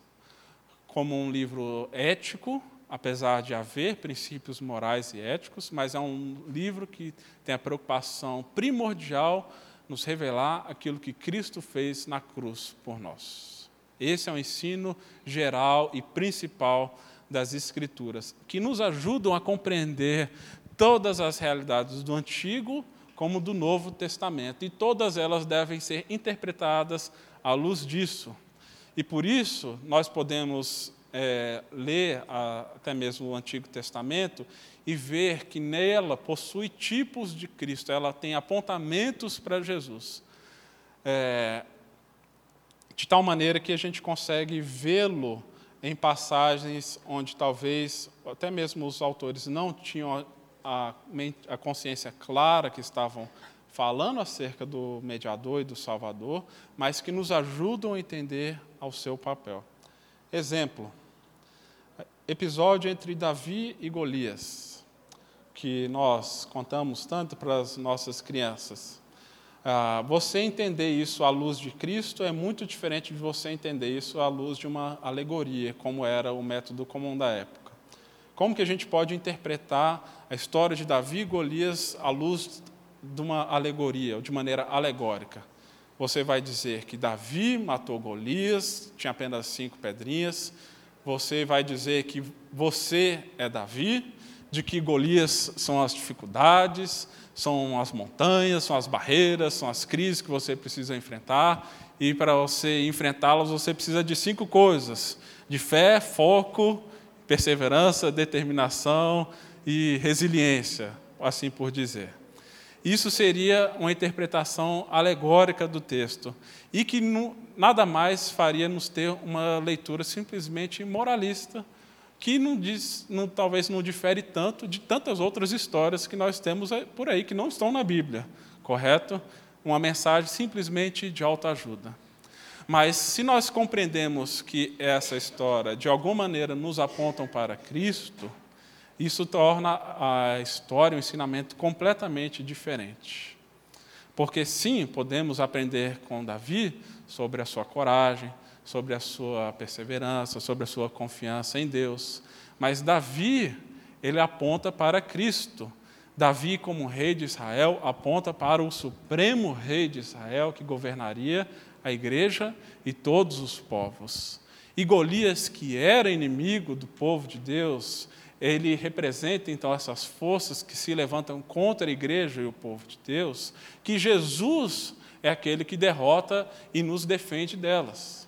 como um livro ético, apesar de haver princípios morais e éticos, mas é um livro que tem a preocupação primordial nos revelar aquilo que Cristo fez na cruz por nós. Esse é o ensino geral e principal das Escrituras, que nos ajudam a compreender todas as realidades do Antigo como do Novo Testamento, e todas elas devem ser interpretadas à luz disso. E por isso nós podemos é, ler a, até mesmo o Antigo Testamento e ver que nela possui tipos de Cristo, ela tem apontamentos para Jesus. É, de tal maneira que a gente consegue vê-lo em passagens onde talvez até mesmo os autores não tinham a, a consciência clara que estavam falando acerca do mediador e do salvador, mas que nos ajudam a entender ao seu papel. Exemplo, episódio entre Davi e Golias, que nós contamos tanto para as nossas crianças. Ah, você entender isso à luz de Cristo é muito diferente de você entender isso à luz de uma alegoria, como era o método comum da época. Como que a gente pode interpretar a história de Davi e Golias à luz de uma alegoria, ou de maneira alegórica? Você vai dizer que Davi matou Golias, tinha apenas cinco pedrinhas, você vai dizer que você é Davi, de que Golias são as dificuldades, são as montanhas, são as barreiras, são as crises que você precisa enfrentar, e para você enfrentá-las você precisa de cinco coisas: de fé, foco, perseverança, determinação e resiliência, assim por dizer. Isso seria uma interpretação alegórica do texto e que nada mais faria nos ter uma leitura simplesmente moralista, que não diz, não, talvez não difere tanto de tantas outras histórias que nós temos por aí que não estão na Bíblia, correto? Uma mensagem simplesmente de autoajuda. Mas se nós compreendemos que essa história de alguma maneira nos apontam para Cristo, isso torna a história, o ensinamento completamente diferente. Porque sim, podemos aprender com Davi sobre a sua coragem, sobre a sua perseverança, sobre a sua confiança em Deus. Mas Davi, ele aponta para Cristo. Davi, como rei de Israel, aponta para o supremo rei de Israel que governaria a igreja e todos os povos. E Golias, que era inimigo do povo de Deus, ele representa então essas forças que se levantam contra a igreja e o povo de Deus, que Jesus é aquele que derrota e nos defende delas.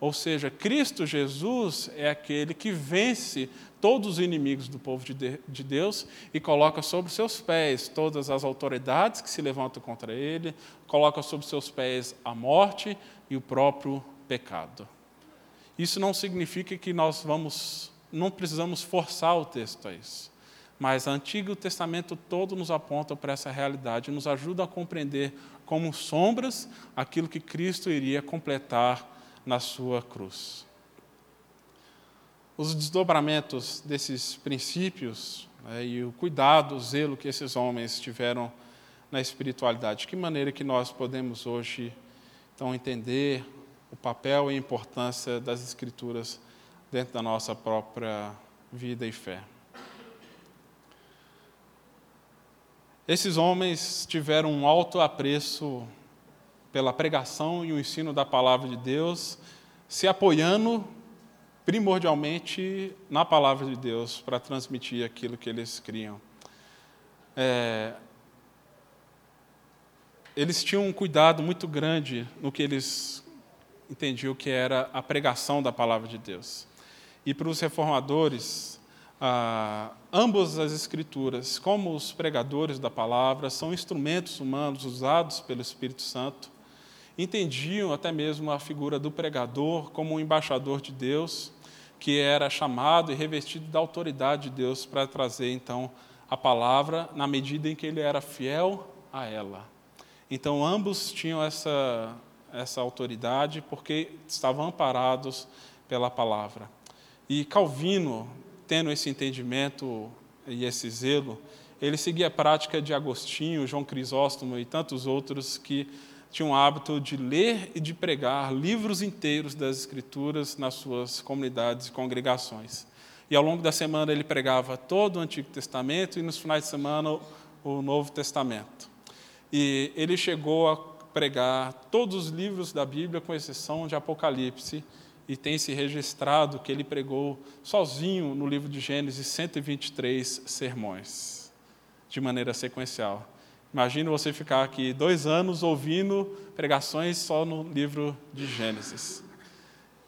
Ou seja, Cristo Jesus é aquele que vence todos os inimigos do povo de Deus e coloca sobre seus pés todas as autoridades que se levantam contra ele, coloca sobre seus pés a morte e o próprio pecado. Isso não significa que nós vamos, não precisamos forçar o texto a isso. Mas o Antigo Testamento todo nos aponta para essa realidade, nos ajuda a compreender como sombras aquilo que Cristo iria completar na sua cruz. Os desdobramentos desses princípios né, e o cuidado, o zelo que esses homens tiveram na espiritualidade, de que maneira que nós podemos hoje então entender o papel e a importância das escrituras dentro da nossa própria vida e fé. Esses homens tiveram um alto apreço pela pregação e o ensino da palavra de Deus, se apoiando primordialmente na palavra de Deus para transmitir aquilo que eles criam. É, eles tinham um cuidado muito grande no que eles entendiam que era a pregação da palavra de Deus. E para os reformadores, ah, ambas as escrituras, como os pregadores da palavra, são instrumentos humanos usados pelo Espírito Santo entendiam até mesmo a figura do pregador como um embaixador de Deus, que era chamado e revestido da autoridade de Deus para trazer então a palavra na medida em que ele era fiel a ela. Então ambos tinham essa essa autoridade porque estavam amparados pela palavra. E Calvino, tendo esse entendimento e esse zelo, ele seguia a prática de Agostinho, João Crisóstomo e tantos outros que tinha o hábito de ler e de pregar livros inteiros das Escrituras nas suas comunidades e congregações. E ao longo da semana ele pregava todo o Antigo Testamento e nos finais de semana o Novo Testamento. E ele chegou a pregar todos os livros da Bíblia, com exceção de Apocalipse, e tem se registrado que ele pregou sozinho no livro de Gênesis 123 sermões, de maneira sequencial. Imagina você ficar aqui dois anos ouvindo pregações só no livro de Gênesis.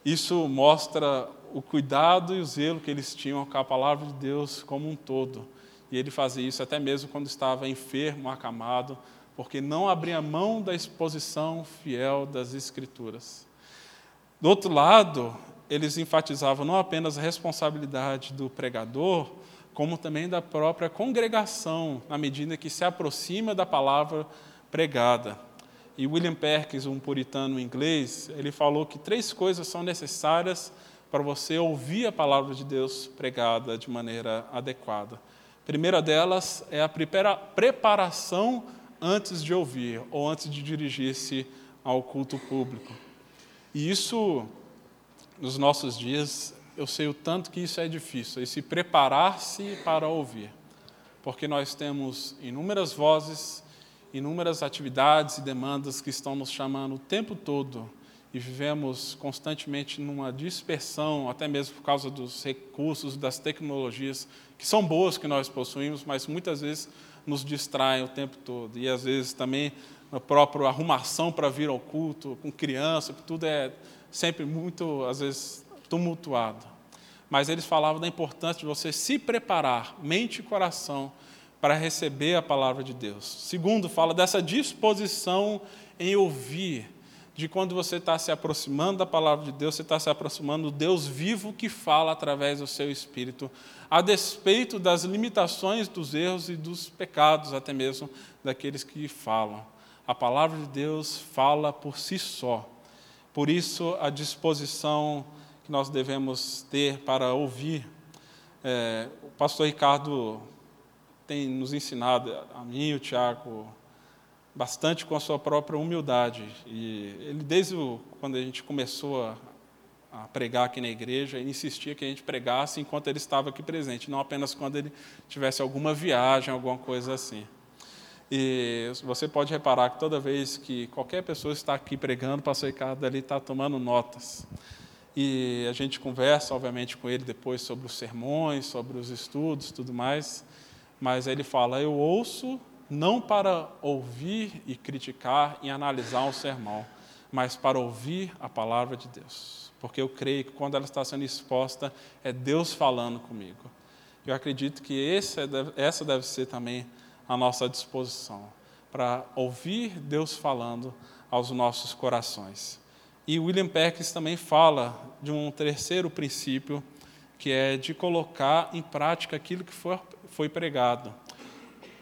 Isso mostra o cuidado e o zelo que eles tinham com a palavra de Deus como um todo. E ele fazia isso até mesmo quando estava enfermo, acamado, porque não abria mão da exposição fiel das Escrituras. Do outro lado, eles enfatizavam não apenas a responsabilidade do pregador, como também da própria congregação, na medida que se aproxima da palavra pregada. E William Perkins, um puritano inglês, ele falou que três coisas são necessárias para você ouvir a palavra de Deus pregada de maneira adequada. A primeira delas é a preparação antes de ouvir ou antes de dirigir-se ao culto público. E isso, nos nossos dias, eu sei o tanto que isso é difícil, esse preparar-se para ouvir, porque nós temos inúmeras vozes, inúmeras atividades e demandas que estão nos chamando o tempo todo e vivemos constantemente numa dispersão, até mesmo por causa dos recursos, das tecnologias, que são boas que nós possuímos, mas muitas vezes nos distraem o tempo todo. E às vezes também a própria arrumação para vir ao culto, com criança, tudo é sempre muito, às vezes, tumultuado mas eles falavam da importância de você se preparar, mente e coração, para receber a palavra de Deus. Segundo, fala dessa disposição em ouvir, de quando você está se aproximando da palavra de Deus, você está se aproximando do Deus vivo que fala através do seu espírito, a despeito das limitações, dos erros e dos pecados, até mesmo daqueles que falam. A palavra de Deus fala por si só. Por isso, a disposição que nós devemos ter para ouvir. É, o pastor Ricardo tem nos ensinado, a mim e o Tiago, bastante com a sua própria humildade. E ele, desde o, quando a gente começou a a pregar aqui na igreja, ele insistia que a gente pregasse enquanto ele estava aqui presente, não apenas quando ele tivesse alguma viagem, alguma coisa assim. E você pode reparar que toda vez que qualquer pessoa está aqui pregando, o pastor Ricardo ali está tomando notas. E a gente conversa, obviamente, com ele depois sobre os sermões, sobre os estudos, tudo mais. Mas ele fala: Eu ouço não para ouvir e criticar e analisar um sermão, mas para ouvir a palavra de Deus. Porque eu creio que quando ela está sendo exposta, é Deus falando comigo. Eu acredito que esse, é essa deve ser também à nossa disposição, para ouvir Deus falando aos nossos corações. E William Perkins também fala de um terceiro princípio, que é de colocar em prática aquilo que foi, pregado.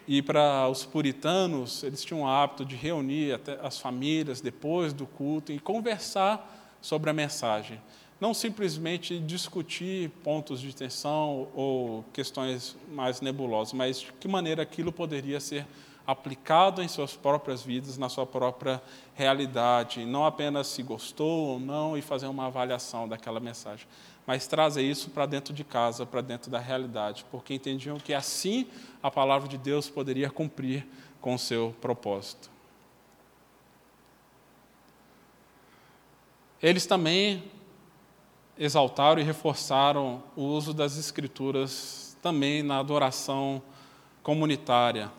E para os puritanos, eles tinham o hábito de reunir as famílias depois do culto e conversar sobre a mensagem não simplesmente discutir pontos de tensão ou questões mais nebulosas, mas de que maneira aquilo poderia ser aplicado em suas próprias vidas, na sua própria realidade, não apenas se gostou ou não e fazer uma avaliação daquela mensagem, mas trazer isso para dentro de casa, para dentro da realidade, porque entendiam que assim a palavra de Deus poderia cumprir com o seu propósito. Eles também exaltaram e reforçaram o uso das Escrituras também na adoração comunitária.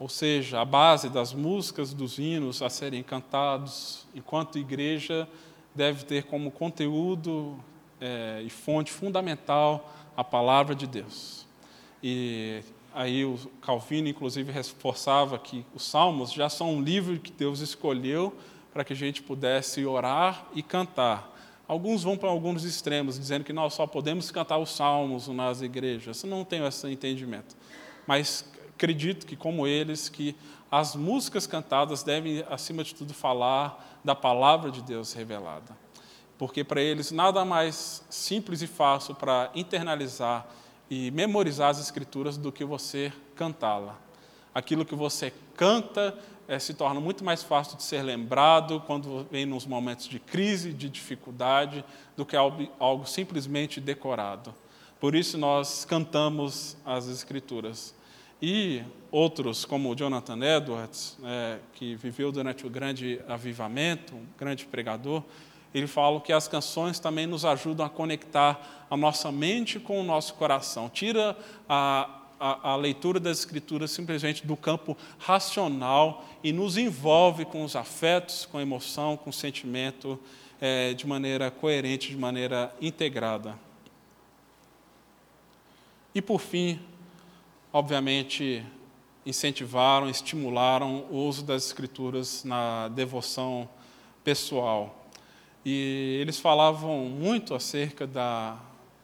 Ou seja, a base das músicas, dos hinos a serem cantados enquanto igreja deve ter como conteúdo é, e fonte fundamental a palavra de Deus. E aí o Calvino, inclusive, reforçava que os salmos já são um livro que Deus escolheu para que a gente pudesse orar e cantar. Alguns vão para alguns extremos, dizendo que nós só podemos cantar os salmos nas igrejas. Eu não tenho esse entendimento. Mas acredito que, como eles, que as músicas cantadas devem, acima de tudo, falar da palavra de Deus revelada. Porque para eles nada mais simples e fácil para internalizar e memorizar as escrituras do que você cantá-la. Aquilo que você canta é, se torna muito mais fácil de ser lembrado quando vem nos momentos de crise, de dificuldade, do que algo, algo simplesmente decorado. Por isso nós cantamos as Escrituras. E outros, como Jonathan Edwards, é, que viveu durante o grande avivamento, um grande pregador, ele fala que as canções também nos ajudam a conectar a nossa mente com o nosso coração. Tira a, a, a, leitura das Escrituras simplesmente do campo racional e nos envolve com os afetos, com a emoção, com o sentimento, é, de maneira coerente, de maneira integrada. E, por fim, obviamente, incentivaram, estimularam o uso das Escrituras na devoção pessoal. E eles falavam muito acerca da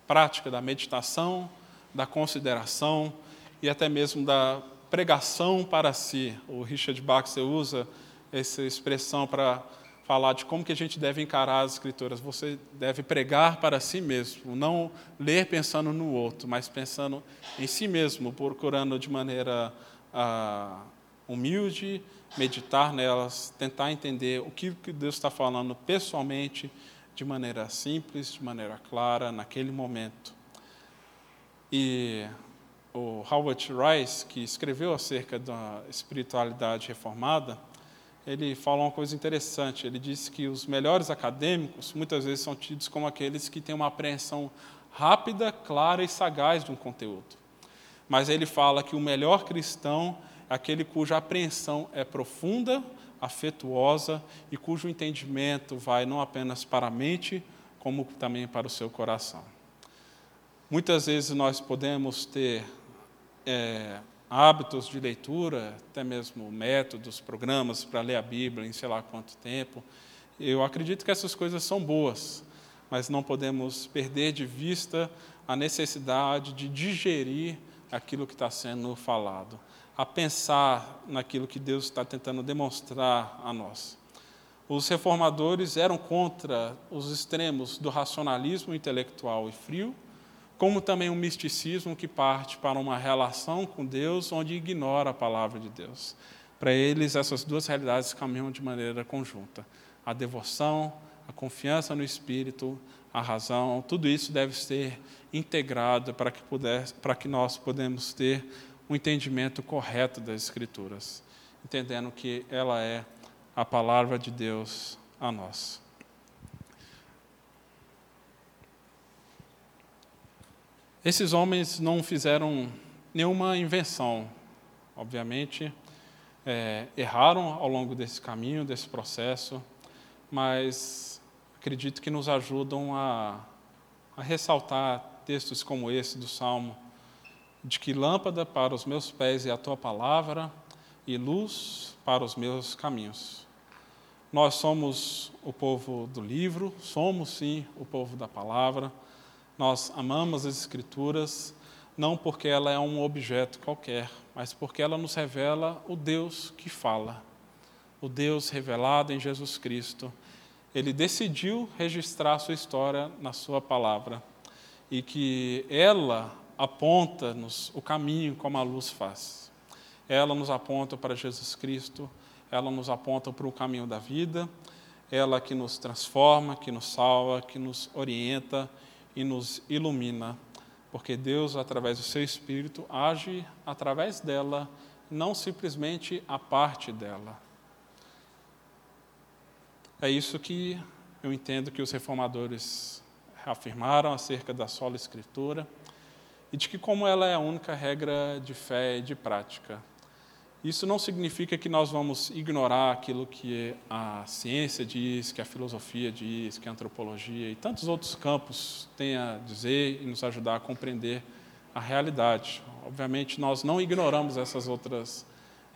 prática da meditação, da consideração, e até mesmo da pregação para si. O Richard Baxter usa essa expressão para falar de como que a gente deve encarar as escrituras. Você deve pregar para si mesmo, não ler pensando no outro, mas pensando em si mesmo, procurando de maneira ah, humilde, meditar nelas, tentar entender o que Deus está falando pessoalmente, de maneira simples, de maneira clara, naquele momento. E o Howard Rice, que escreveu acerca da espiritualidade reformada, ele fala uma coisa interessante. Ele disse que os melhores acadêmicos muitas vezes são tidos como aqueles que têm uma apreensão rápida, clara e sagaz de um conteúdo. Mas ele fala que o melhor cristão é aquele cuja apreensão é profunda, afetuosa e cujo entendimento vai não apenas para a mente, como também para o seu coração. Muitas vezes nós podemos ter é, hábitos de leitura, até mesmo métodos, programas para ler a Bíblia em sei lá quanto tempo. Eu acredito que essas coisas são boas, mas não podemos perder de vista a necessidade de digerir aquilo que está sendo falado, a pensar naquilo que Deus está tentando demonstrar a nós. Os reformadores eram contra os extremos do racionalismo intelectual e frio como também um misticismo que parte para uma relação com Deus onde ignora a palavra de Deus. Para eles, essas duas realidades caminham de maneira conjunta: a devoção, a confiança no Espírito, a razão, tudo isso deve ser integrado para que, para que nós podemos ter um entendimento correto das Escrituras, entendendo que ela é a palavra de Deus a nós. Esses homens não fizeram nenhuma invenção, obviamente, é, erraram ao longo desse caminho, desse processo, mas acredito que nos ajudam a, a ressaltar textos como esse do Salmo, de que lâmpada para os meus pés é a tua palavra e luz para os meus caminhos. Nós somos o povo do livro, somos sim o povo da palavra. Nós amamos as Escrituras, não porque ela é um objeto qualquer, mas porque ela nos revela o Deus que fala, o Deus revelado em Jesus Cristo. Ele decidiu registrar sua história na sua palavra e que ela aponta-nos o caminho como a luz faz. Ela nos aponta para Jesus Cristo, ela nos aponta para o caminho da vida, ela que nos transforma, que nos salva, que nos orienta e nos ilumina, porque Deus, através do seu Espírito, age através dela, não simplesmente a parte dela. É isso que eu entendo que os reformadores afirmaram acerca da sola escritura e de que como ela é a única regra de fé e de prática. Isso não significa que nós vamos ignorar aquilo que a ciência diz, que a filosofia diz, que a antropologia e tantos outros campos têm a dizer e nos ajudar a compreender a realidade. Obviamente, nós não ignoramos essas outras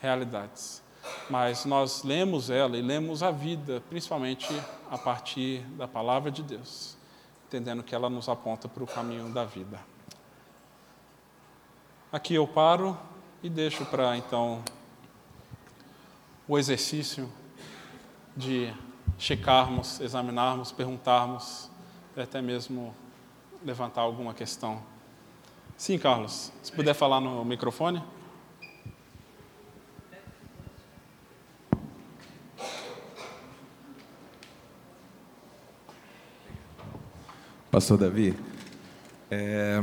realidades, mas nós lemos ela e lemos a vida, principalmente a partir da palavra de Deus entendendo que ela nos aponta para o caminho da vida. Aqui eu paro e deixo para então o exercício de checarmos, examinarmos, perguntarmos, e até mesmo levantar alguma questão. Sim, Carlos, se puder falar no microfone. Pastor Davi, é,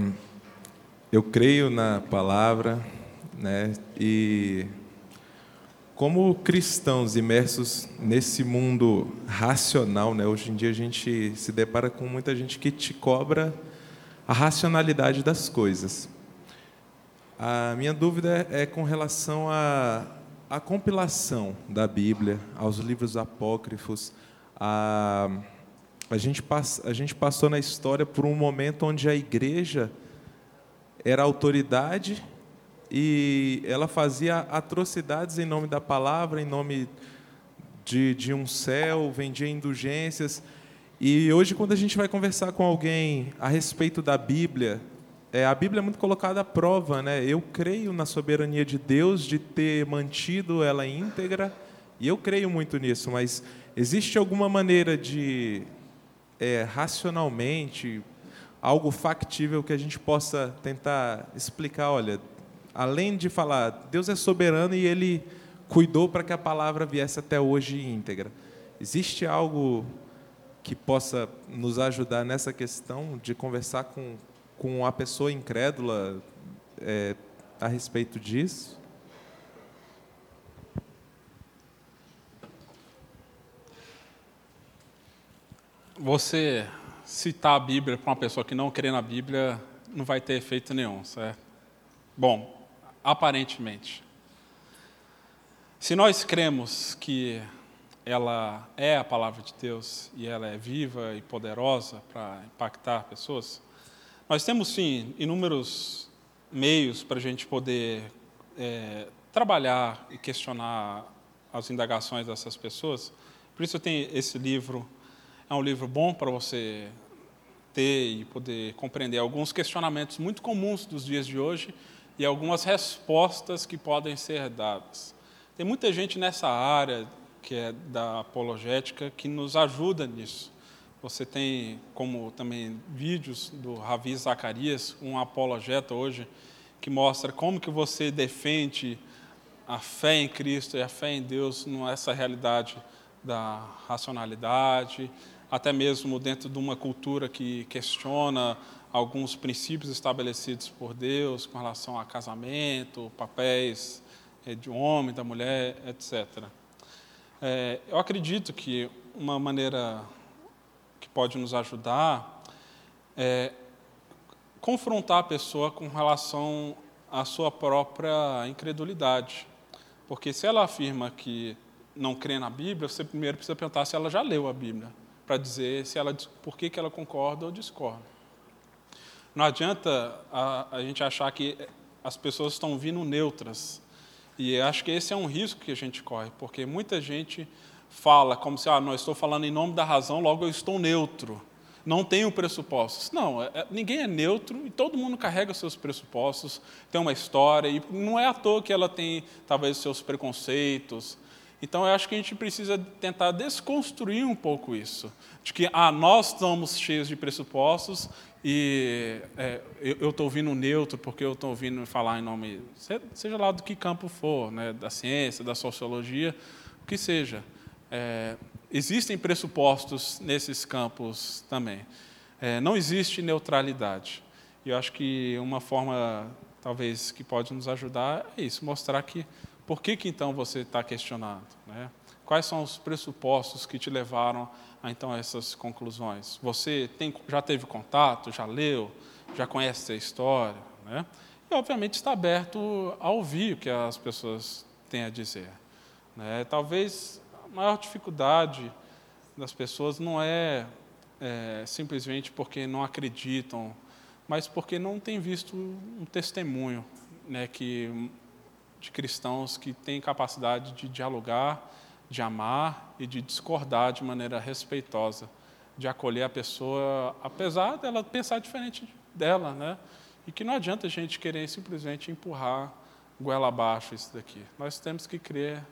eu creio na palavra, né, e como cristãos imersos nesse mundo racional, né, hoje em dia a gente se depara com muita gente que te cobra a racionalidade das coisas. A minha dúvida é com relação à, à compilação da Bíblia, aos livros apócrifos, a a gente, a gente passou na história por um momento onde a igreja era autoridade e ela fazia atrocidades em nome da palavra, em nome de, de um céu, vendia indulgências. E hoje, quando a gente vai conversar com alguém a respeito da Bíblia, é, a Bíblia é muito colocada à prova. Né? Eu creio na soberania de Deus de ter mantido ela íntegra, e eu creio muito nisso, mas existe alguma maneira de é, racionalmente, algo factível que a gente possa tentar explicar, olha, além de falar, Deus é soberano e Ele cuidou para que a palavra viesse até hoje íntegra. Existe algo que possa nos ajudar nessa questão de conversar com, com a pessoa incrédula é, a respeito disso? Você citar a Bíblia para uma pessoa que não crê na Bíblia não vai ter efeito nenhum, certo? Bom, aparentemente. Se nós cremos que ela é a palavra de Deus e ela é viva e poderosa para impactar pessoas, nós temos sim inúmeros meios para a gente poder é, trabalhar e questionar as indagações dessas pessoas. Por isso tem esse livro é um livro bom para você ter e poder compreender alguns questionamentos muito comuns dos dias de hoje e algumas respostas que podem ser dadas. Tem muita gente nessa área que é da apologética que nos ajuda nisso. Você tem como também vídeos do Ravi Zacarias, um apologeta hoje, que mostra como que você defende a fé em Cristo e a fé em Deus nessa realidade da racionalidade, até mesmo dentro de uma cultura que questiona alguns princípios estabelecidos por Deus com relação a casamento, papéis eh, de homem, da mulher, etc. É, eu acredito que uma maneira que pode nos ajudar é confrontar a pessoa com relação à sua própria incredulidade. Porque se ela afirma que não crê na Bíblia, você primeiro precisa perguntar se ela já leu a Bíblia, para dizer se ela, por que, que ela concorda ou discorda. Não adianta a, a gente achar que as pessoas estão vindo neutras. E acho que esse é um risco que a gente corre, porque muita gente fala como se, ah, não, estou falando em nome da razão, logo eu estou neutro não tenho pressupostos. Não, é, é, ninguém é neutro e todo mundo carrega seus pressupostos, tem uma história, e não é à toa que ela tem, talvez, seus preconceitos. Então, eu acho que a gente precisa tentar desconstruir um pouco isso, de que ah, nós estamos cheios de pressupostos e é, eu estou ouvindo neutro porque eu estou ouvindo falar em nome, seja lá do que campo for, né, da ciência, da sociologia, o que seja. É, existem pressupostos nesses campos também. É, não existe neutralidade. E eu acho que uma forma, talvez, que pode nos ajudar é isso, mostrar que por que, que então você está questionando, né? Quais são os pressupostos que te levaram a então essas conclusões? Você tem, já teve contato, já leu, já conhece a história, né? E obviamente está aberto a ouvir o que as pessoas têm a dizer. Né? Talvez a maior dificuldade das pessoas não é, é simplesmente porque não acreditam, mas porque não têm visto um testemunho né, que, de cristãos que têm capacidade de dialogar, de amar e de discordar de maneira respeitosa, de acolher a pessoa, apesar dela pensar diferente dela, né? E que não adianta a gente querer simplesmente empurrar goela abaixo isso daqui. Nós temos que crer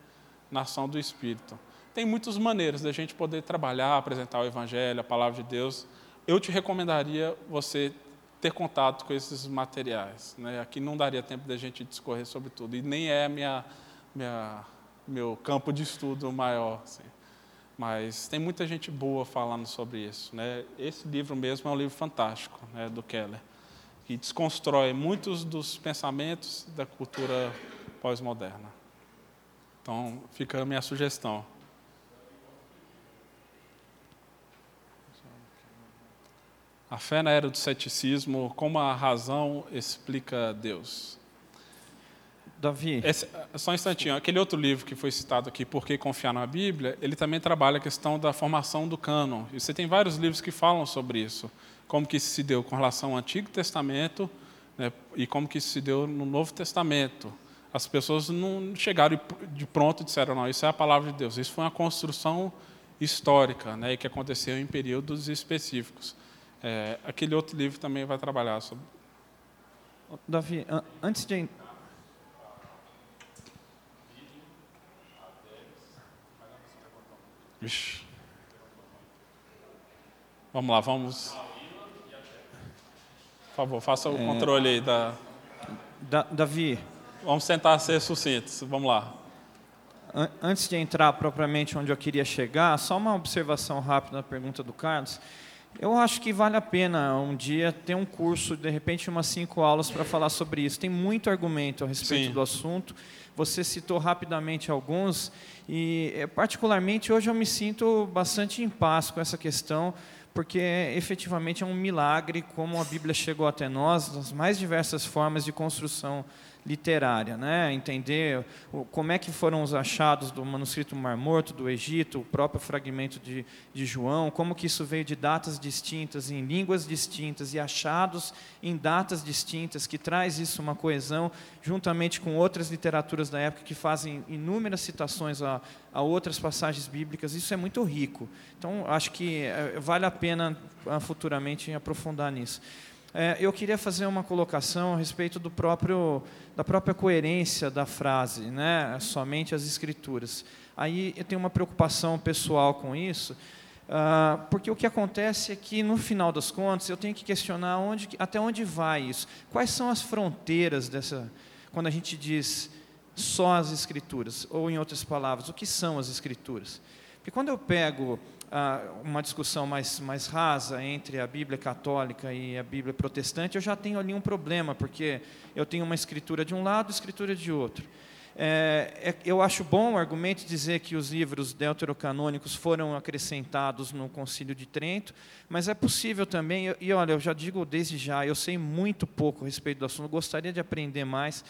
na ação do Espírito. Tem muitas maneiras da gente poder trabalhar, apresentar o Evangelho, a palavra de Deus. Eu te recomendaria você ter contato com esses materiais. Né? Aqui não daria tempo da gente discorrer sobre tudo, e nem é minha, minha, meu campo de estudo maior. Assim. Mas tem muita gente boa falando sobre isso. Né? Esse livro mesmo é um livro fantástico, né, do Keller, que desconstrói muitos dos pensamentos da cultura pós-moderna. Então, fica a minha sugestão. A fé na era do ceticismo, como a razão explica Deus. Davi. Esse, só um instantinho. Aquele outro livro que foi citado aqui, Por que Confiar na Bíblia, ele também trabalha a questão da formação do cânon. E você tem vários livros que falam sobre isso. Como que isso se deu com relação ao Antigo Testamento né, e como que isso se deu no Novo Testamento as pessoas não chegaram de pronto e disseram, não, isso é a palavra de Deus. Isso foi uma construção histórica, né, que aconteceu em períodos específicos. É, aquele outro livro também vai trabalhar sobre. Davi, antes de. Vamos lá, vamos. Por favor, faça o é... controle aí da... da. Davi, Vamos tentar ser sucintos. Vamos lá. Antes de entrar propriamente onde eu queria chegar, só uma observação rápida na pergunta do Carlos. Eu acho que vale a pena um dia ter um curso, de repente umas cinco aulas para falar sobre isso. Tem muito argumento a respeito Sim. do assunto. Você citou rapidamente alguns e, eh, particularmente, hoje eu me sinto bastante em paz com essa questão, porque efetivamente é um milagre como a Bíblia chegou até nós, nas mais diversas formas de construção literária, né? entender como é que foram os achados do manuscrito Mar Morto, do Egito, o próprio fragmento de, de João, como que isso veio de datas distintas, em línguas distintas e achados em datas distintas, que traz isso uma coesão, juntamente com outras literaturas da época que fazem inúmeras citações a, a outras passagens bíblicas, isso é muito rico. Então, acho que eh, vale a pena ah, futuramente aprofundar nisso. É, eu queria fazer uma colocação a respeito do próprio, da própria coerência da frase, né? somente as escrituras. Aí eu tenho uma preocupação pessoal com isso, uh, porque o que acontece é que, no final das contas, eu tenho que questionar onde, até onde vai isso. Quais são as fronteiras dessa, quando a gente diz só as escrituras, ou em outras palavras, o que são as escrituras? Porque quando eu pego uma discussão mais, mais rasa entre a Bíblia católica e a Bíblia protestante, eu já tenho ali um problema, porque eu tenho uma escritura de um lado e escritura de outro. É, é, eu acho bom o argumento dizer que os livros deuterocanônicos foram acrescentados no Concílio de Trento, mas é possível também, e olha, eu já digo desde já, eu sei muito pouco a respeito do assunto, gostaria de aprender mais,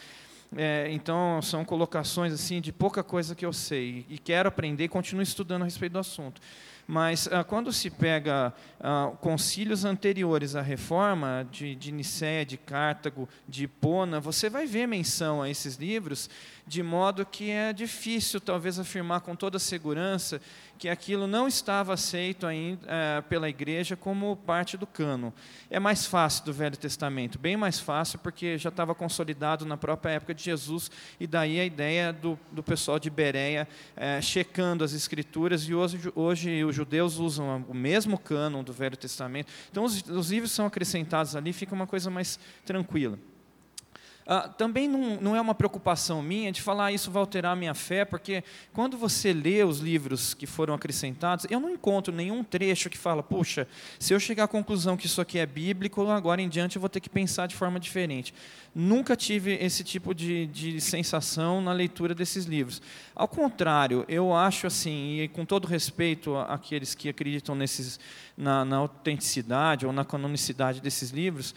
é, então, são colocações assim de pouca coisa que eu sei e quero aprender e continuo estudando a respeito do assunto. Mas ah, quando se pega ah, concílios anteriores à reforma, de, de Nicéia, de Cartago, de Hipona, você vai ver menção a esses livros, de modo que é difícil, talvez, afirmar com toda segurança que aquilo não estava aceito ainda é, pela igreja como parte do cano. É mais fácil do Velho Testamento, bem mais fácil, porque já estava consolidado na própria época de Jesus, e daí a ideia do, do pessoal de Bereia é, checando as escrituras, e hoje, hoje os judeus usam o mesmo cânon do Velho Testamento. Então os, os livros são acrescentados ali, fica uma coisa mais tranquila. Ah, também não, não, é uma preocupação minha de falar ah, isso vai alterar a minha fé, porque quando você lê os livros que foram acrescentados, eu não encontro nenhum trecho que fala, puxa, se eu chegar à conclusão que isso aqui é bíblico, agora em diante eu vou ter que pensar de forma diferente. Nunca tive esse tipo de, de sensação na leitura desses livros. Ao contrário, eu acho assim, e com todo respeito àqueles que acreditam nesses, na, na autenticidade ou na canonicidade desses livros,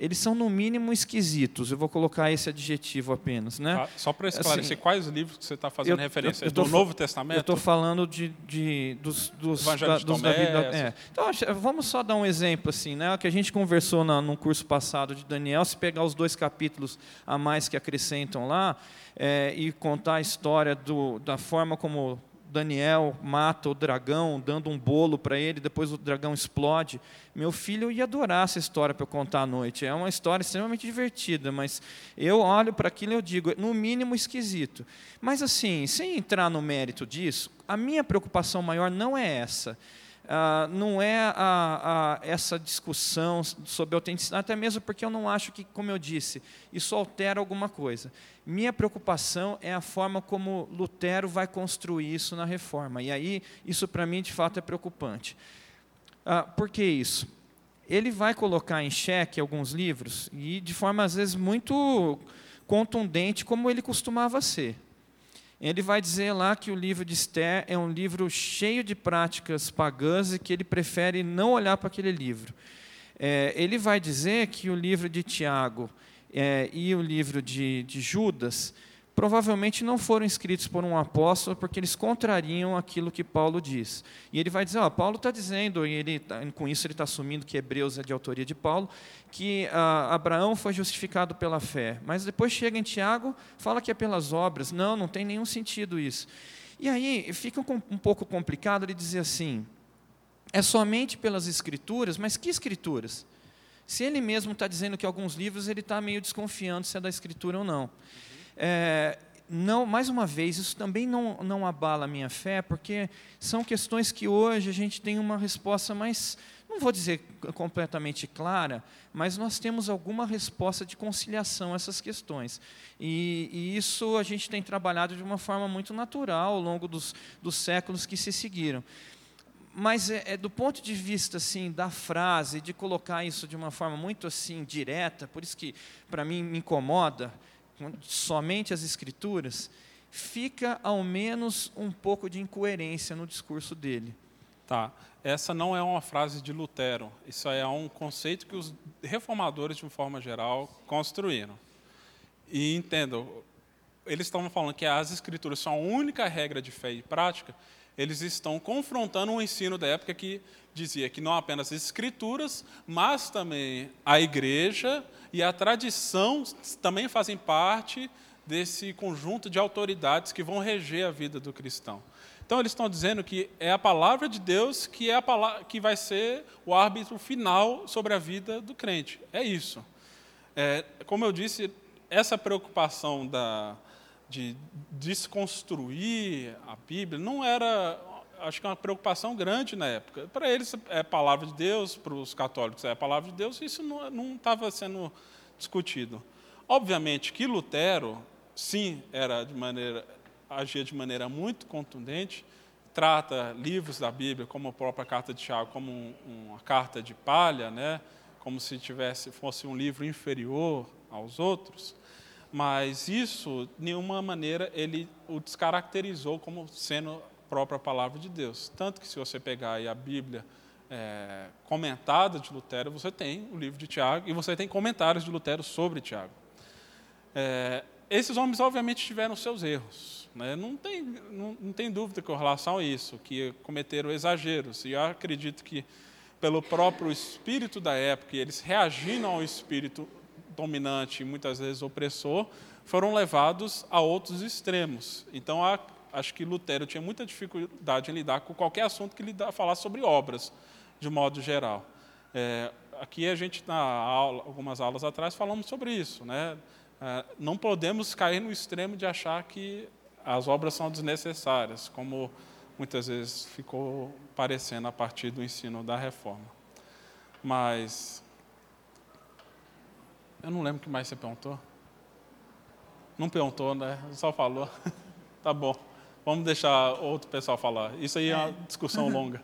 eles são no mínimo esquisitos. Eu vou colocar esse adjetivo apenas, né? Ah, só para esclarecer, assim, quais livros que você está fazendo eu, referência? Eu, eu do Novo Testamento? Eu estou falando de, de, dos, dos, da, de dos da Bíblia. É. Então, vamos só dar um exemplo assim, né? O que a gente conversou na, no curso passado de Daniel, se pegar os dois capítulos a mais que acrescentam lá é, e contar a história do, da forma como Daniel mata o dragão, dando um bolo para ele, depois o dragão explode. Meu filho ia adorar essa história para eu contar à noite. É uma história extremamente divertida, mas eu olho para aquilo e eu digo, no mínimo esquisito. Mas assim, sem entrar no mérito disso, a minha preocupação maior não é essa. Ah, não é a, a, essa discussão sobre autenticidade, até mesmo porque eu não acho que, como eu disse, isso altera alguma coisa. Minha preocupação é a forma como Lutero vai construir isso na reforma. E aí, isso para mim, de fato, é preocupante. Ah, por que isso? Ele vai colocar em xeque alguns livros, e de forma, às vezes, muito contundente, como ele costumava ser. Ele vai dizer lá que o livro de Esther é um livro cheio de práticas pagãs e que ele prefere não olhar para aquele livro. É, ele vai dizer que o livro de Tiago é, e o livro de, de Judas provavelmente não foram escritos por um apóstolo porque eles contrariam aquilo que Paulo diz. E ele vai dizer, ó, Paulo está dizendo, e ele, tá, com isso ele está assumindo que Hebreus é de autoria de Paulo, que ah, Abraão foi justificado pela fé. Mas depois chega em Tiago, fala que é pelas obras. Não, não tem nenhum sentido isso. E aí fica um, um pouco complicado ele dizer assim, é somente pelas escrituras, mas que escrituras? Se ele mesmo está dizendo que alguns livros ele está meio desconfiando se é da escritura ou não. É, não, mais uma vez, isso também não, não abala a minha fé, porque são questões que hoje a gente tem uma resposta mais, não vou dizer completamente clara, mas nós temos alguma resposta de conciliação a essas questões. E, e isso a gente tem trabalhado de uma forma muito natural ao longo dos, dos séculos que se seguiram. Mas é, é, do ponto de vista assim da frase, de colocar isso de uma forma muito assim direta, por isso que para mim me incomoda, somente as Escrituras, fica ao menos um pouco de incoerência no discurso dele. Tá. Essa não é uma frase de Lutero. Isso é um conceito que os reformadores, de uma forma geral, construíram. E entendam, eles estavam falando que as escrituras são a única regra de fé e prática. Eles estão confrontando um ensino da época que dizia que não apenas as escrituras, mas também a igreja e a tradição também fazem parte desse conjunto de autoridades que vão reger a vida do cristão. Então eles estão dizendo que é a palavra de Deus que é a palavra, que vai ser o árbitro final sobre a vida do crente. É isso. É, como eu disse, essa preocupação da, de desconstruir a Bíblia não era acho que é uma preocupação grande na época. Para eles é palavra de Deus, para os católicos é a palavra de Deus, isso não estava sendo discutido. Obviamente que Lutero, sim, era de maneira, agia de maneira muito contundente, trata livros da Bíblia, como a própria carta de Tiago, como um, uma carta de palha, né? como se tivesse fosse um livro inferior aos outros, mas isso, de nenhuma maneira, ele o descaracterizou como sendo a própria palavra de Deus. Tanto que, se você pegar a Bíblia é, comentada de Lutero, você tem o livro de Tiago e você tem comentários de Lutero sobre Tiago. É, esses homens, obviamente, tiveram seus erros. Né? Não, tem, não, não tem dúvida com relação a isso, que cometeram exageros. E eu acredito que, pelo próprio espírito da época, eles reagindo ao espírito dominante e muitas vezes opressor, foram levados a outros extremos. Então, acho que Lutero tinha muita dificuldade em lidar com qualquer assunto que ele falasse sobre obras, de modo geral. É, aqui a gente, na aula, algumas aulas atrás, falamos sobre isso. Né? É, não podemos cair no extremo de achar que as obras são desnecessárias, como muitas vezes ficou parecendo a partir do ensino da reforma. Mas eu não lembro o que mais você perguntou. Não perguntou, né? Só falou. tá bom. Vamos deixar outro pessoal falar. Isso aí é, é uma discussão longa.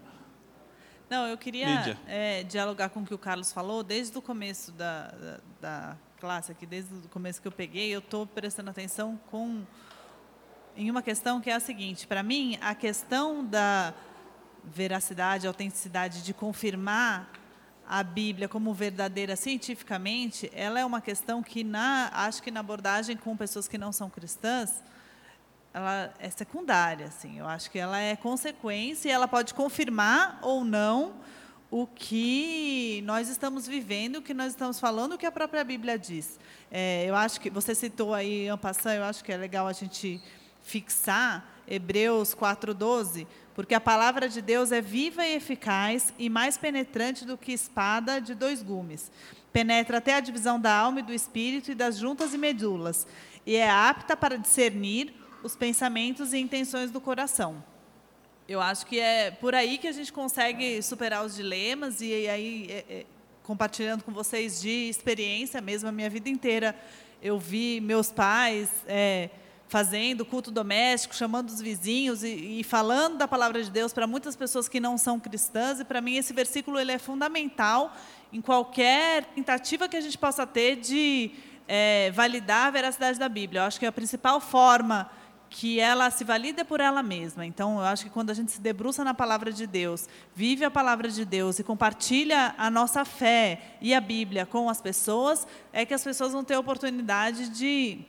Não, eu queria é, dialogar com o que o Carlos falou. Desde o começo da, da, da classe aqui, desde o começo que eu peguei, eu estou prestando atenção com em uma questão que é a seguinte: para mim, a questão da veracidade, autenticidade de confirmar a Bíblia como verdadeira cientificamente, ela é uma questão que na acho que na abordagem com pessoas que não são cristãs, ela é secundária, assim. Eu acho que ela é consequência e ela pode confirmar ou não o que nós estamos vivendo, o que nós estamos falando, o que a própria Bíblia diz. É, eu acho que você citou aí Ampassan, eu acho que é legal a gente fixar Hebreus 4:12, porque a palavra de Deus é viva e eficaz e mais penetrante do que espada de dois gumes. Penetra até a divisão da alma e do espírito e das juntas e medulas, e é apta para discernir os pensamentos e intenções do coração. Eu acho que é por aí que a gente consegue superar os dilemas e aí é, é, compartilhando com vocês de experiência mesmo a minha vida inteira eu vi meus pais é, fazendo culto doméstico, chamando os vizinhos e, e falando da palavra de Deus para muitas pessoas que não são cristãs. E para mim esse versículo ele é fundamental em qualquer tentativa que a gente possa ter de é, validar a veracidade da Bíblia. Eu acho que a principal forma que ela se valida por ela mesma. Então, eu acho que quando a gente se debruça na palavra de Deus, vive a palavra de Deus e compartilha a nossa fé e a Bíblia com as pessoas, é que as pessoas vão ter a oportunidade de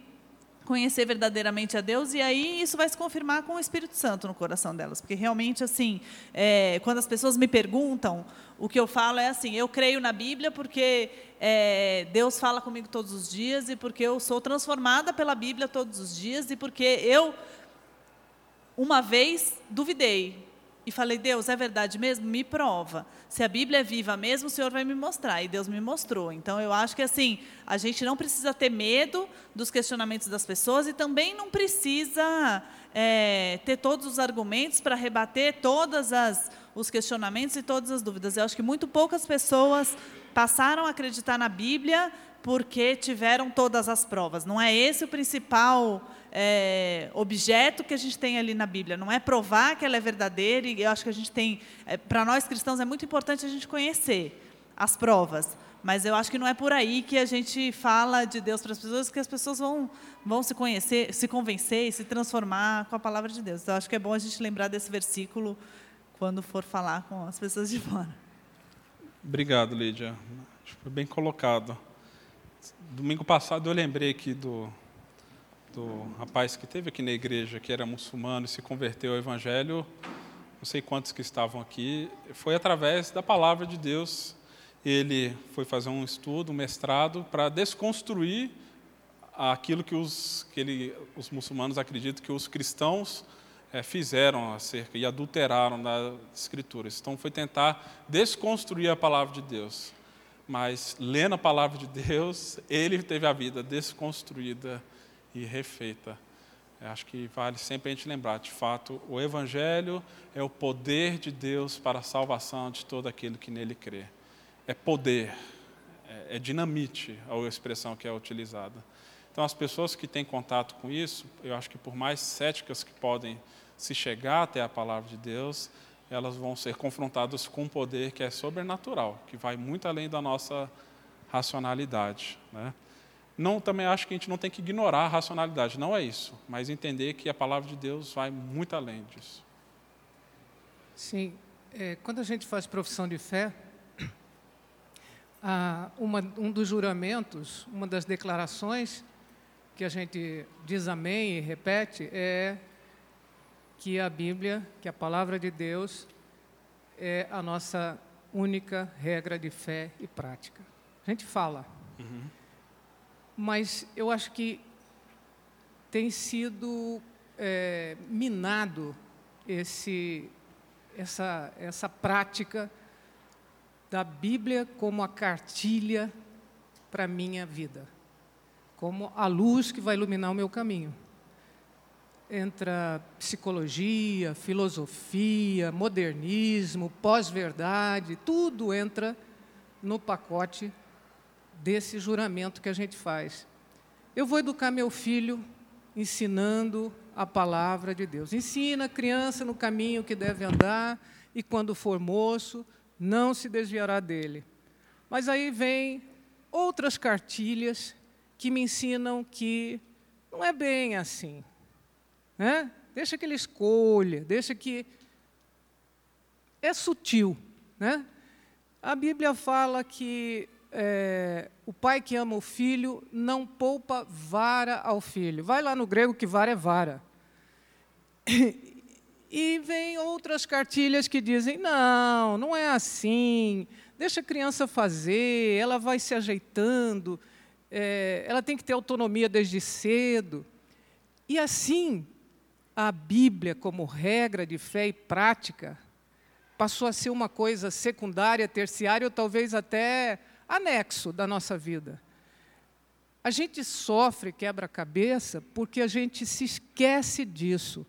conhecer verdadeiramente a Deus e aí isso vai se confirmar com o Espírito Santo no coração delas, porque realmente assim, é, quando as pessoas me perguntam, o que eu falo é assim, eu creio na Bíblia porque é, Deus fala comigo todos os dias e porque eu sou transformada pela Bíblia todos os dias e porque eu uma vez duvidei, e falei, Deus, é verdade mesmo? Me prova. Se a Bíblia é viva mesmo, o Senhor vai me mostrar. E Deus me mostrou. Então, eu acho que assim, a gente não precisa ter medo dos questionamentos das pessoas e também não precisa é, ter todos os argumentos para rebater todos os questionamentos e todas as dúvidas. Eu acho que muito poucas pessoas passaram a acreditar na Bíblia porque tiveram todas as provas. Não é esse o principal é, objeto que a gente tem ali na Bíblia. Não é provar que ela é verdadeira, e eu acho que a gente tem. É, Para nós cristãos é muito importante a gente conhecer as provas. Mas eu acho que não é por aí que a gente fala de Deus para as pessoas, que as pessoas vão, vão se conhecer, se convencer e se transformar com a palavra de Deus. Então, acho que é bom a gente lembrar desse versículo quando for falar com as pessoas de fora. Obrigado, Lídia. Acho que foi bem colocado. Domingo passado eu lembrei aqui do, do rapaz que teve aqui na igreja, que era muçulmano e se converteu ao Evangelho, não sei quantos que estavam aqui, foi através da palavra de Deus. Ele foi fazer um estudo, um mestrado, para desconstruir aquilo que os, que ele, os muçulmanos acreditam que os cristãos é, fizeram acerca e adulteraram nas escrituras. Então, foi tentar desconstruir a palavra de Deus. Mas, lendo a palavra de Deus, ele teve a vida desconstruída e refeita. Eu acho que vale sempre a gente lembrar, de fato, o Evangelho é o poder de Deus para a salvação de todo aquele que nele crê. É poder, é, é dinamite a expressão que é utilizada. Então, as pessoas que têm contato com isso, eu acho que por mais céticas que podem se chegar até a palavra de Deus, elas vão ser confrontadas com um poder que é sobrenatural, que vai muito além da nossa racionalidade. Né? Não, também acho que a gente não tem que ignorar a racionalidade, não é isso, mas entender que a palavra de Deus vai muito além disso. Sim, é, quando a gente faz profissão de fé, ah, uma, um dos juramentos, uma das declarações que a gente diz amém e repete é que a Bíblia, que a palavra de Deus é a nossa única regra de fé e prática. A gente fala. Uhum. Mas eu acho que tem sido é, minado esse, essa, essa prática da Bíblia como a cartilha para a minha vida, como a luz que vai iluminar o meu caminho. Entra psicologia, filosofia, modernismo, pós-verdade, tudo entra no pacote desse juramento que a gente faz. Eu vou educar meu filho ensinando a palavra de Deus. Ensina a criança no caminho que deve andar e quando for moço, não se desviará dele. Mas aí vem outras cartilhas que me ensinam que não é bem assim. Né? Deixa que ele escolha, deixa que. É sutil. Né? A Bíblia fala que é, o pai que ama o filho não poupa vara ao filho. Vai lá no grego que vara é vara. E vem outras cartilhas que dizem: não, não é assim, deixa a criança fazer, ela vai se ajeitando, é, ela tem que ter autonomia desde cedo. E assim, a Bíblia, como regra de fé e prática, passou a ser uma coisa secundária, terciária ou talvez até anexo da nossa vida. A gente sofre quebra-cabeça porque a gente se esquece disso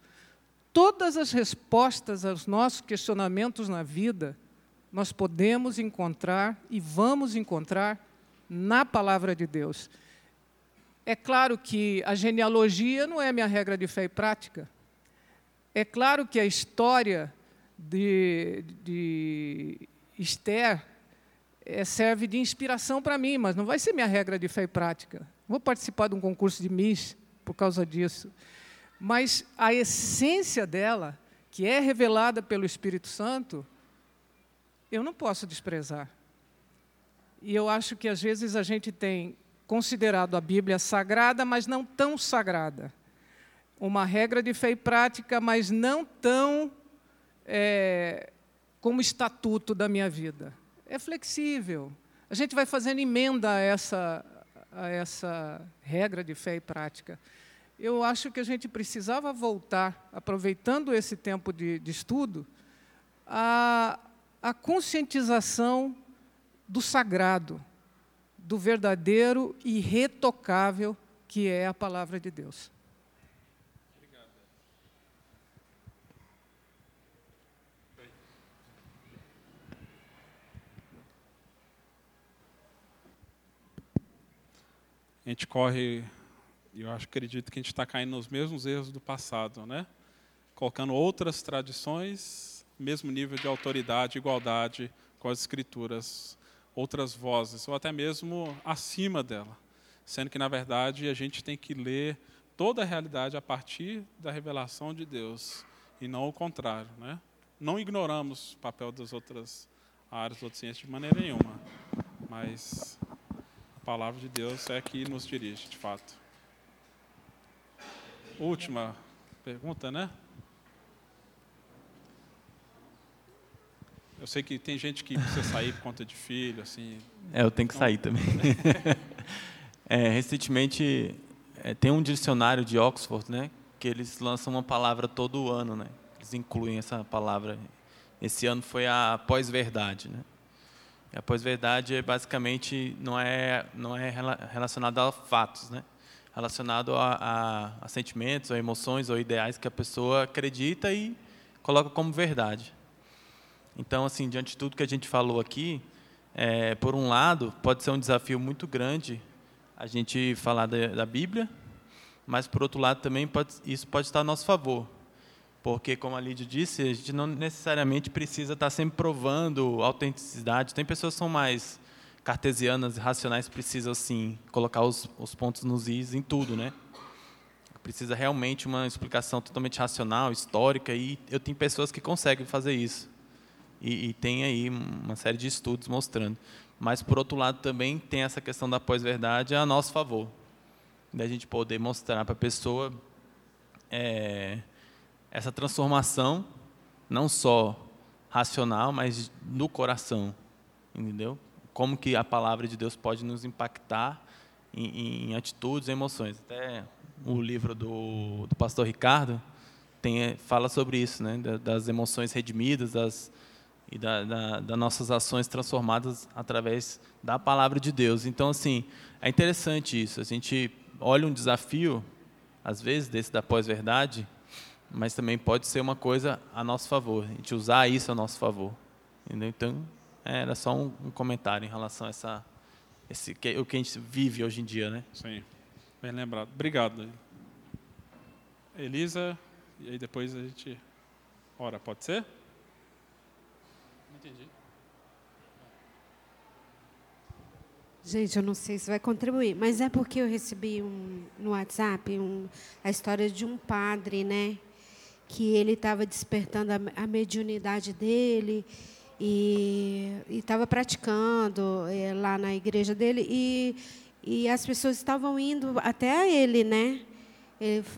todas as respostas aos nossos questionamentos na vida, nós podemos encontrar e vamos encontrar na palavra de Deus. É claro que a genealogia não é minha regra de fé e prática. É claro que a história de, de Esther serve de inspiração para mim, mas não vai ser minha regra de fé e prática. Vou participar de um concurso de Miss por causa disso. Mas a essência dela, que é revelada pelo Espírito Santo, eu não posso desprezar. E eu acho que às vezes a gente tem considerado a Bíblia sagrada, mas não tão sagrada. Uma regra de fé e prática, mas não tão é, como estatuto da minha vida. É flexível. A gente vai fazendo emenda a essa, a essa regra de fé e prática eu acho que a gente precisava voltar, aproveitando esse tempo de, de estudo, a, a conscientização do sagrado, do verdadeiro e retocável que é a palavra de Deus. A gente corre e eu acredito que a gente está caindo nos mesmos erros do passado, né? Colocando outras tradições, mesmo nível de autoridade, igualdade com as escrituras, outras vozes, ou até mesmo acima dela. Sendo que, na verdade, a gente tem que ler toda a realidade a partir da revelação de Deus, e não o contrário, né? Não ignoramos o papel das outras áreas, das outras ciências de maneira nenhuma, mas palavra de Deus é que nos dirige, de fato. Última pergunta, né? Eu sei que tem gente que precisa sair por conta de filho, assim. É, eu tenho que sair também. é, recentemente é, tem um dicionário de Oxford, né? Que eles lançam uma palavra todo ano, né? Eles incluem essa palavra. Esse ano foi a pós-verdade, né? A pós-verdade é basicamente não é não é relacionada a fatos, né? relacionado a, a, a sentimentos, ou emoções, ou ideais que a pessoa acredita e coloca como verdade. Então, assim, diante de tudo que a gente falou aqui, é, por um lado, pode ser um desafio muito grande a gente falar da, da Bíblia, mas por outro lado também pode, isso pode estar a nosso favor, Porque, como a Lídia disse, a gente não necessariamente precisa estar sempre provando autenticidade. Tem pessoas que são mais cartesianas e racionais, precisam, sim, colocar os, os pontos nos is em tudo, né? Precisa realmente uma explicação totalmente racional, histórica, e eu tenho pessoas que conseguem fazer isso. E, e tem aí uma série de estudos mostrando. Mas, por outro lado, também tem essa questão da pós-verdade a nosso favor. Da gente poder mostrar para a pessoa é, essa transformação, não só racional, mas no coração. Entendeu? Como que a palavra de Deus pode nos impactar em, em atitudes e emoções. Até o livro do, do pastor Ricardo tem, fala sobre isso, né? das emoções redimidas, das e das da, da nossas ações transformadas através da palavra de Deus. Então, assim, é interessante isso. A gente olha um desafio, às vezes, desse da pós-verdade, mas também pode ser uma coisa a nosso favor, a gente usar isso a nosso favor. Entendeu? Então, é, era só um, um, comentário em relação a essa, esse, que, o que a gente vive hoje em dia. Né? Sim, bem lembrado. Obrigado. Elisa, e aí depois a gente ora, pode ser? entendi. Gente, eu não sei se vai contribuir, mas é porque eu recebi um, no WhatsApp um, a história de um padre, né? Que ele estava despertando a, a mediunidade dele e estava praticando é, lá na igreja dele e, e as pessoas estavam indo até ele, né?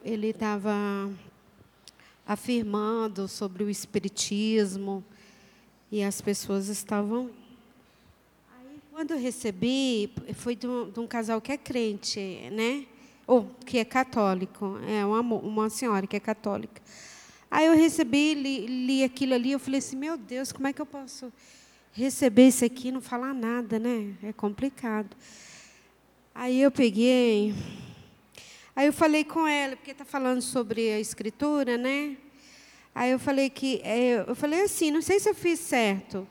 Ele estava afirmando sobre o espiritismo e as pessoas estavam. Aí, quando eu recebi, foi de um, de um casal que é crente, né? Ou que é católico, é uma, uma senhora que é católica. Aí eu recebi, li, li aquilo ali, eu falei assim, meu Deus, como é que eu posso receber isso aqui e não falar nada, né? É complicado. Aí eu peguei, aí eu falei com ela, porque está falando sobre a escritura, né? Aí eu falei que é, eu falei assim, não sei se eu fiz certo.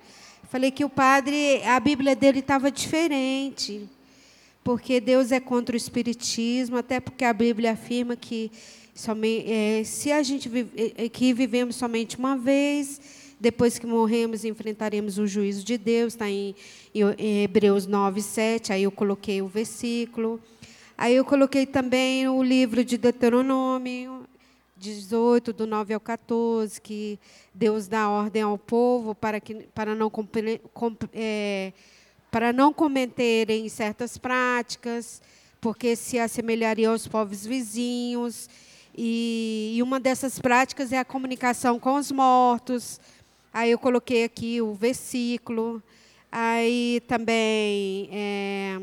falei que o padre, a Bíblia dele estava diferente, porque Deus é contra o espiritismo, até porque a Bíblia afirma que somente, é, se a gente vive, é, é, que vivemos somente uma vez, depois que morremos enfrentaremos o juízo de Deus, está em, em Hebreus 9, 7. Aí eu coloquei o versículo. Aí eu coloquei também o livro de Deuteronômio, 18, do 9 ao 14, que Deus dá ordem ao povo para, que, para, não, é, para não cometerem certas práticas, porque se assemelhariam aos povos vizinhos. E, e uma dessas práticas é a comunicação com os mortos. Aí eu coloquei aqui o versículo. Aí também. É,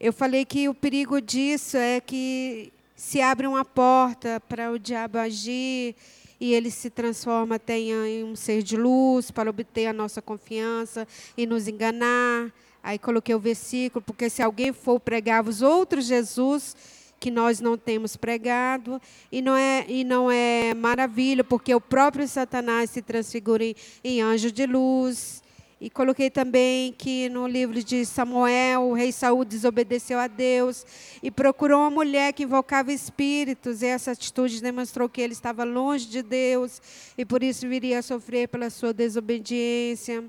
eu falei que o perigo disso é que se abre uma porta para o diabo agir e ele se transforma até em um ser de luz para obter a nossa confiança e nos enganar. Aí coloquei o versículo, porque se alguém for pregar os outros Jesus que nós não temos pregado, e não é, e não é maravilha, porque o próprio Satanás se transfigura em, em anjo de luz. E coloquei também que no livro de Samuel, o rei Saul desobedeceu a Deus e procurou uma mulher que invocava espíritos, e essa atitude demonstrou que ele estava longe de Deus e por isso viria a sofrer pela sua desobediência.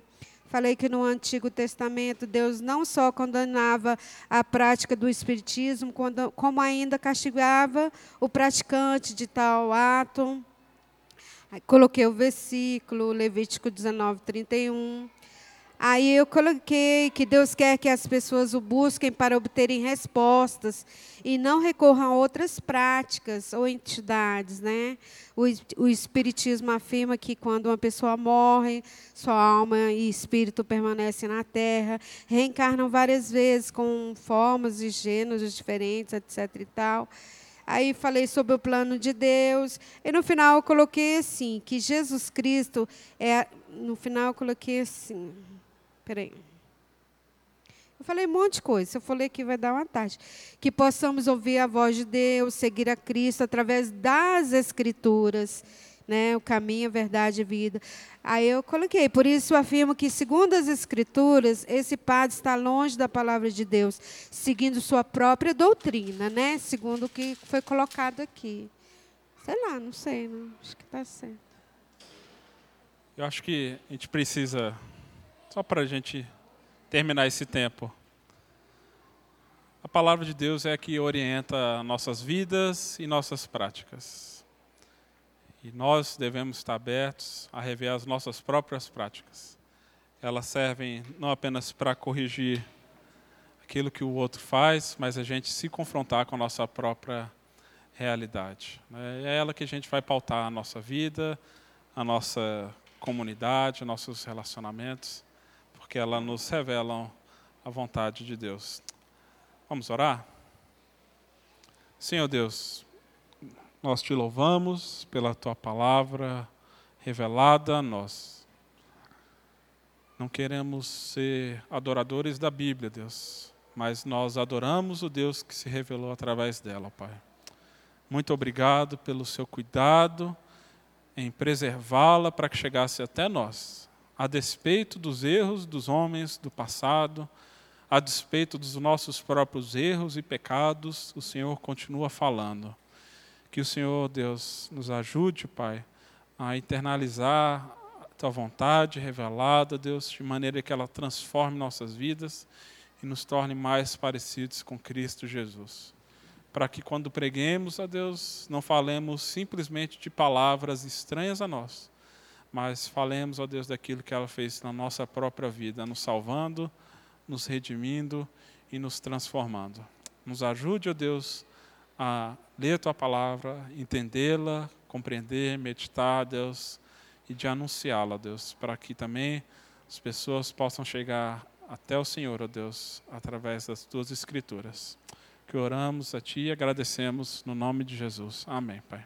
Falei que no Antigo Testamento Deus não só condenava a prática do espiritismo, como ainda castigava o praticante de tal ato. Coloquei o versículo, Levítico 19, 31. Aí eu coloquei que Deus quer que as pessoas o busquem para obterem respostas e não recorram a outras práticas ou entidades, né? O, o espiritismo afirma que quando uma pessoa morre, sua alma e espírito permanecem na Terra, reencarnam várias vezes com formas e gêneros diferentes, etc. e tal. Aí falei sobre o plano de Deus e no final eu coloquei assim que Jesus Cristo é no final eu coloquei assim Peraí. Eu falei um monte de coisa. Se eu falei aqui, vai dar uma tarde. Que possamos ouvir a voz de Deus, seguir a Cristo através das Escrituras, né? o caminho, a verdade e a vida. Aí eu coloquei. Por isso afirmo que, segundo as Escrituras, esse padre está longe da palavra de Deus, seguindo sua própria doutrina, né? segundo o que foi colocado aqui. Sei lá, não sei, não. acho que está certo. Eu acho que a gente precisa, só para a gente terminar esse tempo, a palavra de Deus é a que orienta nossas vidas e nossas práticas. E nós devemos estar abertos a rever as nossas próprias práticas. Elas servem não apenas para corrigir aquilo que o outro faz, mas a gente se confrontar com a nossa própria realidade. Né? É ela que a gente vai pautar a nossa vida, a nossa comunidade, nossos relacionamentos, porque elas nos revelam a vontade de Deus. Vamos orar? Senhor Deus, nós te louvamos pela tua palavra revelada a nós. Não queremos ser adoradores da Bíblia, Deus, mas nós adoramos o Deus que se revelou através dela, Pai. Muito obrigado pelo seu cuidado em preservá-la para que chegasse até nós, a despeito dos erros dos homens do passado, a despeito dos nossos próprios erros e pecados, o Senhor continua falando. Que o Senhor, Deus, nos ajude, Pai, a internalizar a tua vontade revelada, Deus, de maneira que ela transforme nossas vidas e nos torne mais parecidos com Cristo Jesus. Para que quando preguemos a Deus, não falemos simplesmente de palavras estranhas a nós, mas falemos, ó Deus, daquilo que ela fez na nossa própria vida, nos salvando, nos redimindo e nos transformando. Nos ajude, ó Deus, a ler a tua palavra, entendê-la, compreender, meditar, Deus, e de anunciá-la, Deus, para que também as pessoas possam chegar até o Senhor, ó Deus, através das tuas escrituras. Que oramos a Ti e agradecemos no nome de Jesus. Amém, Pai.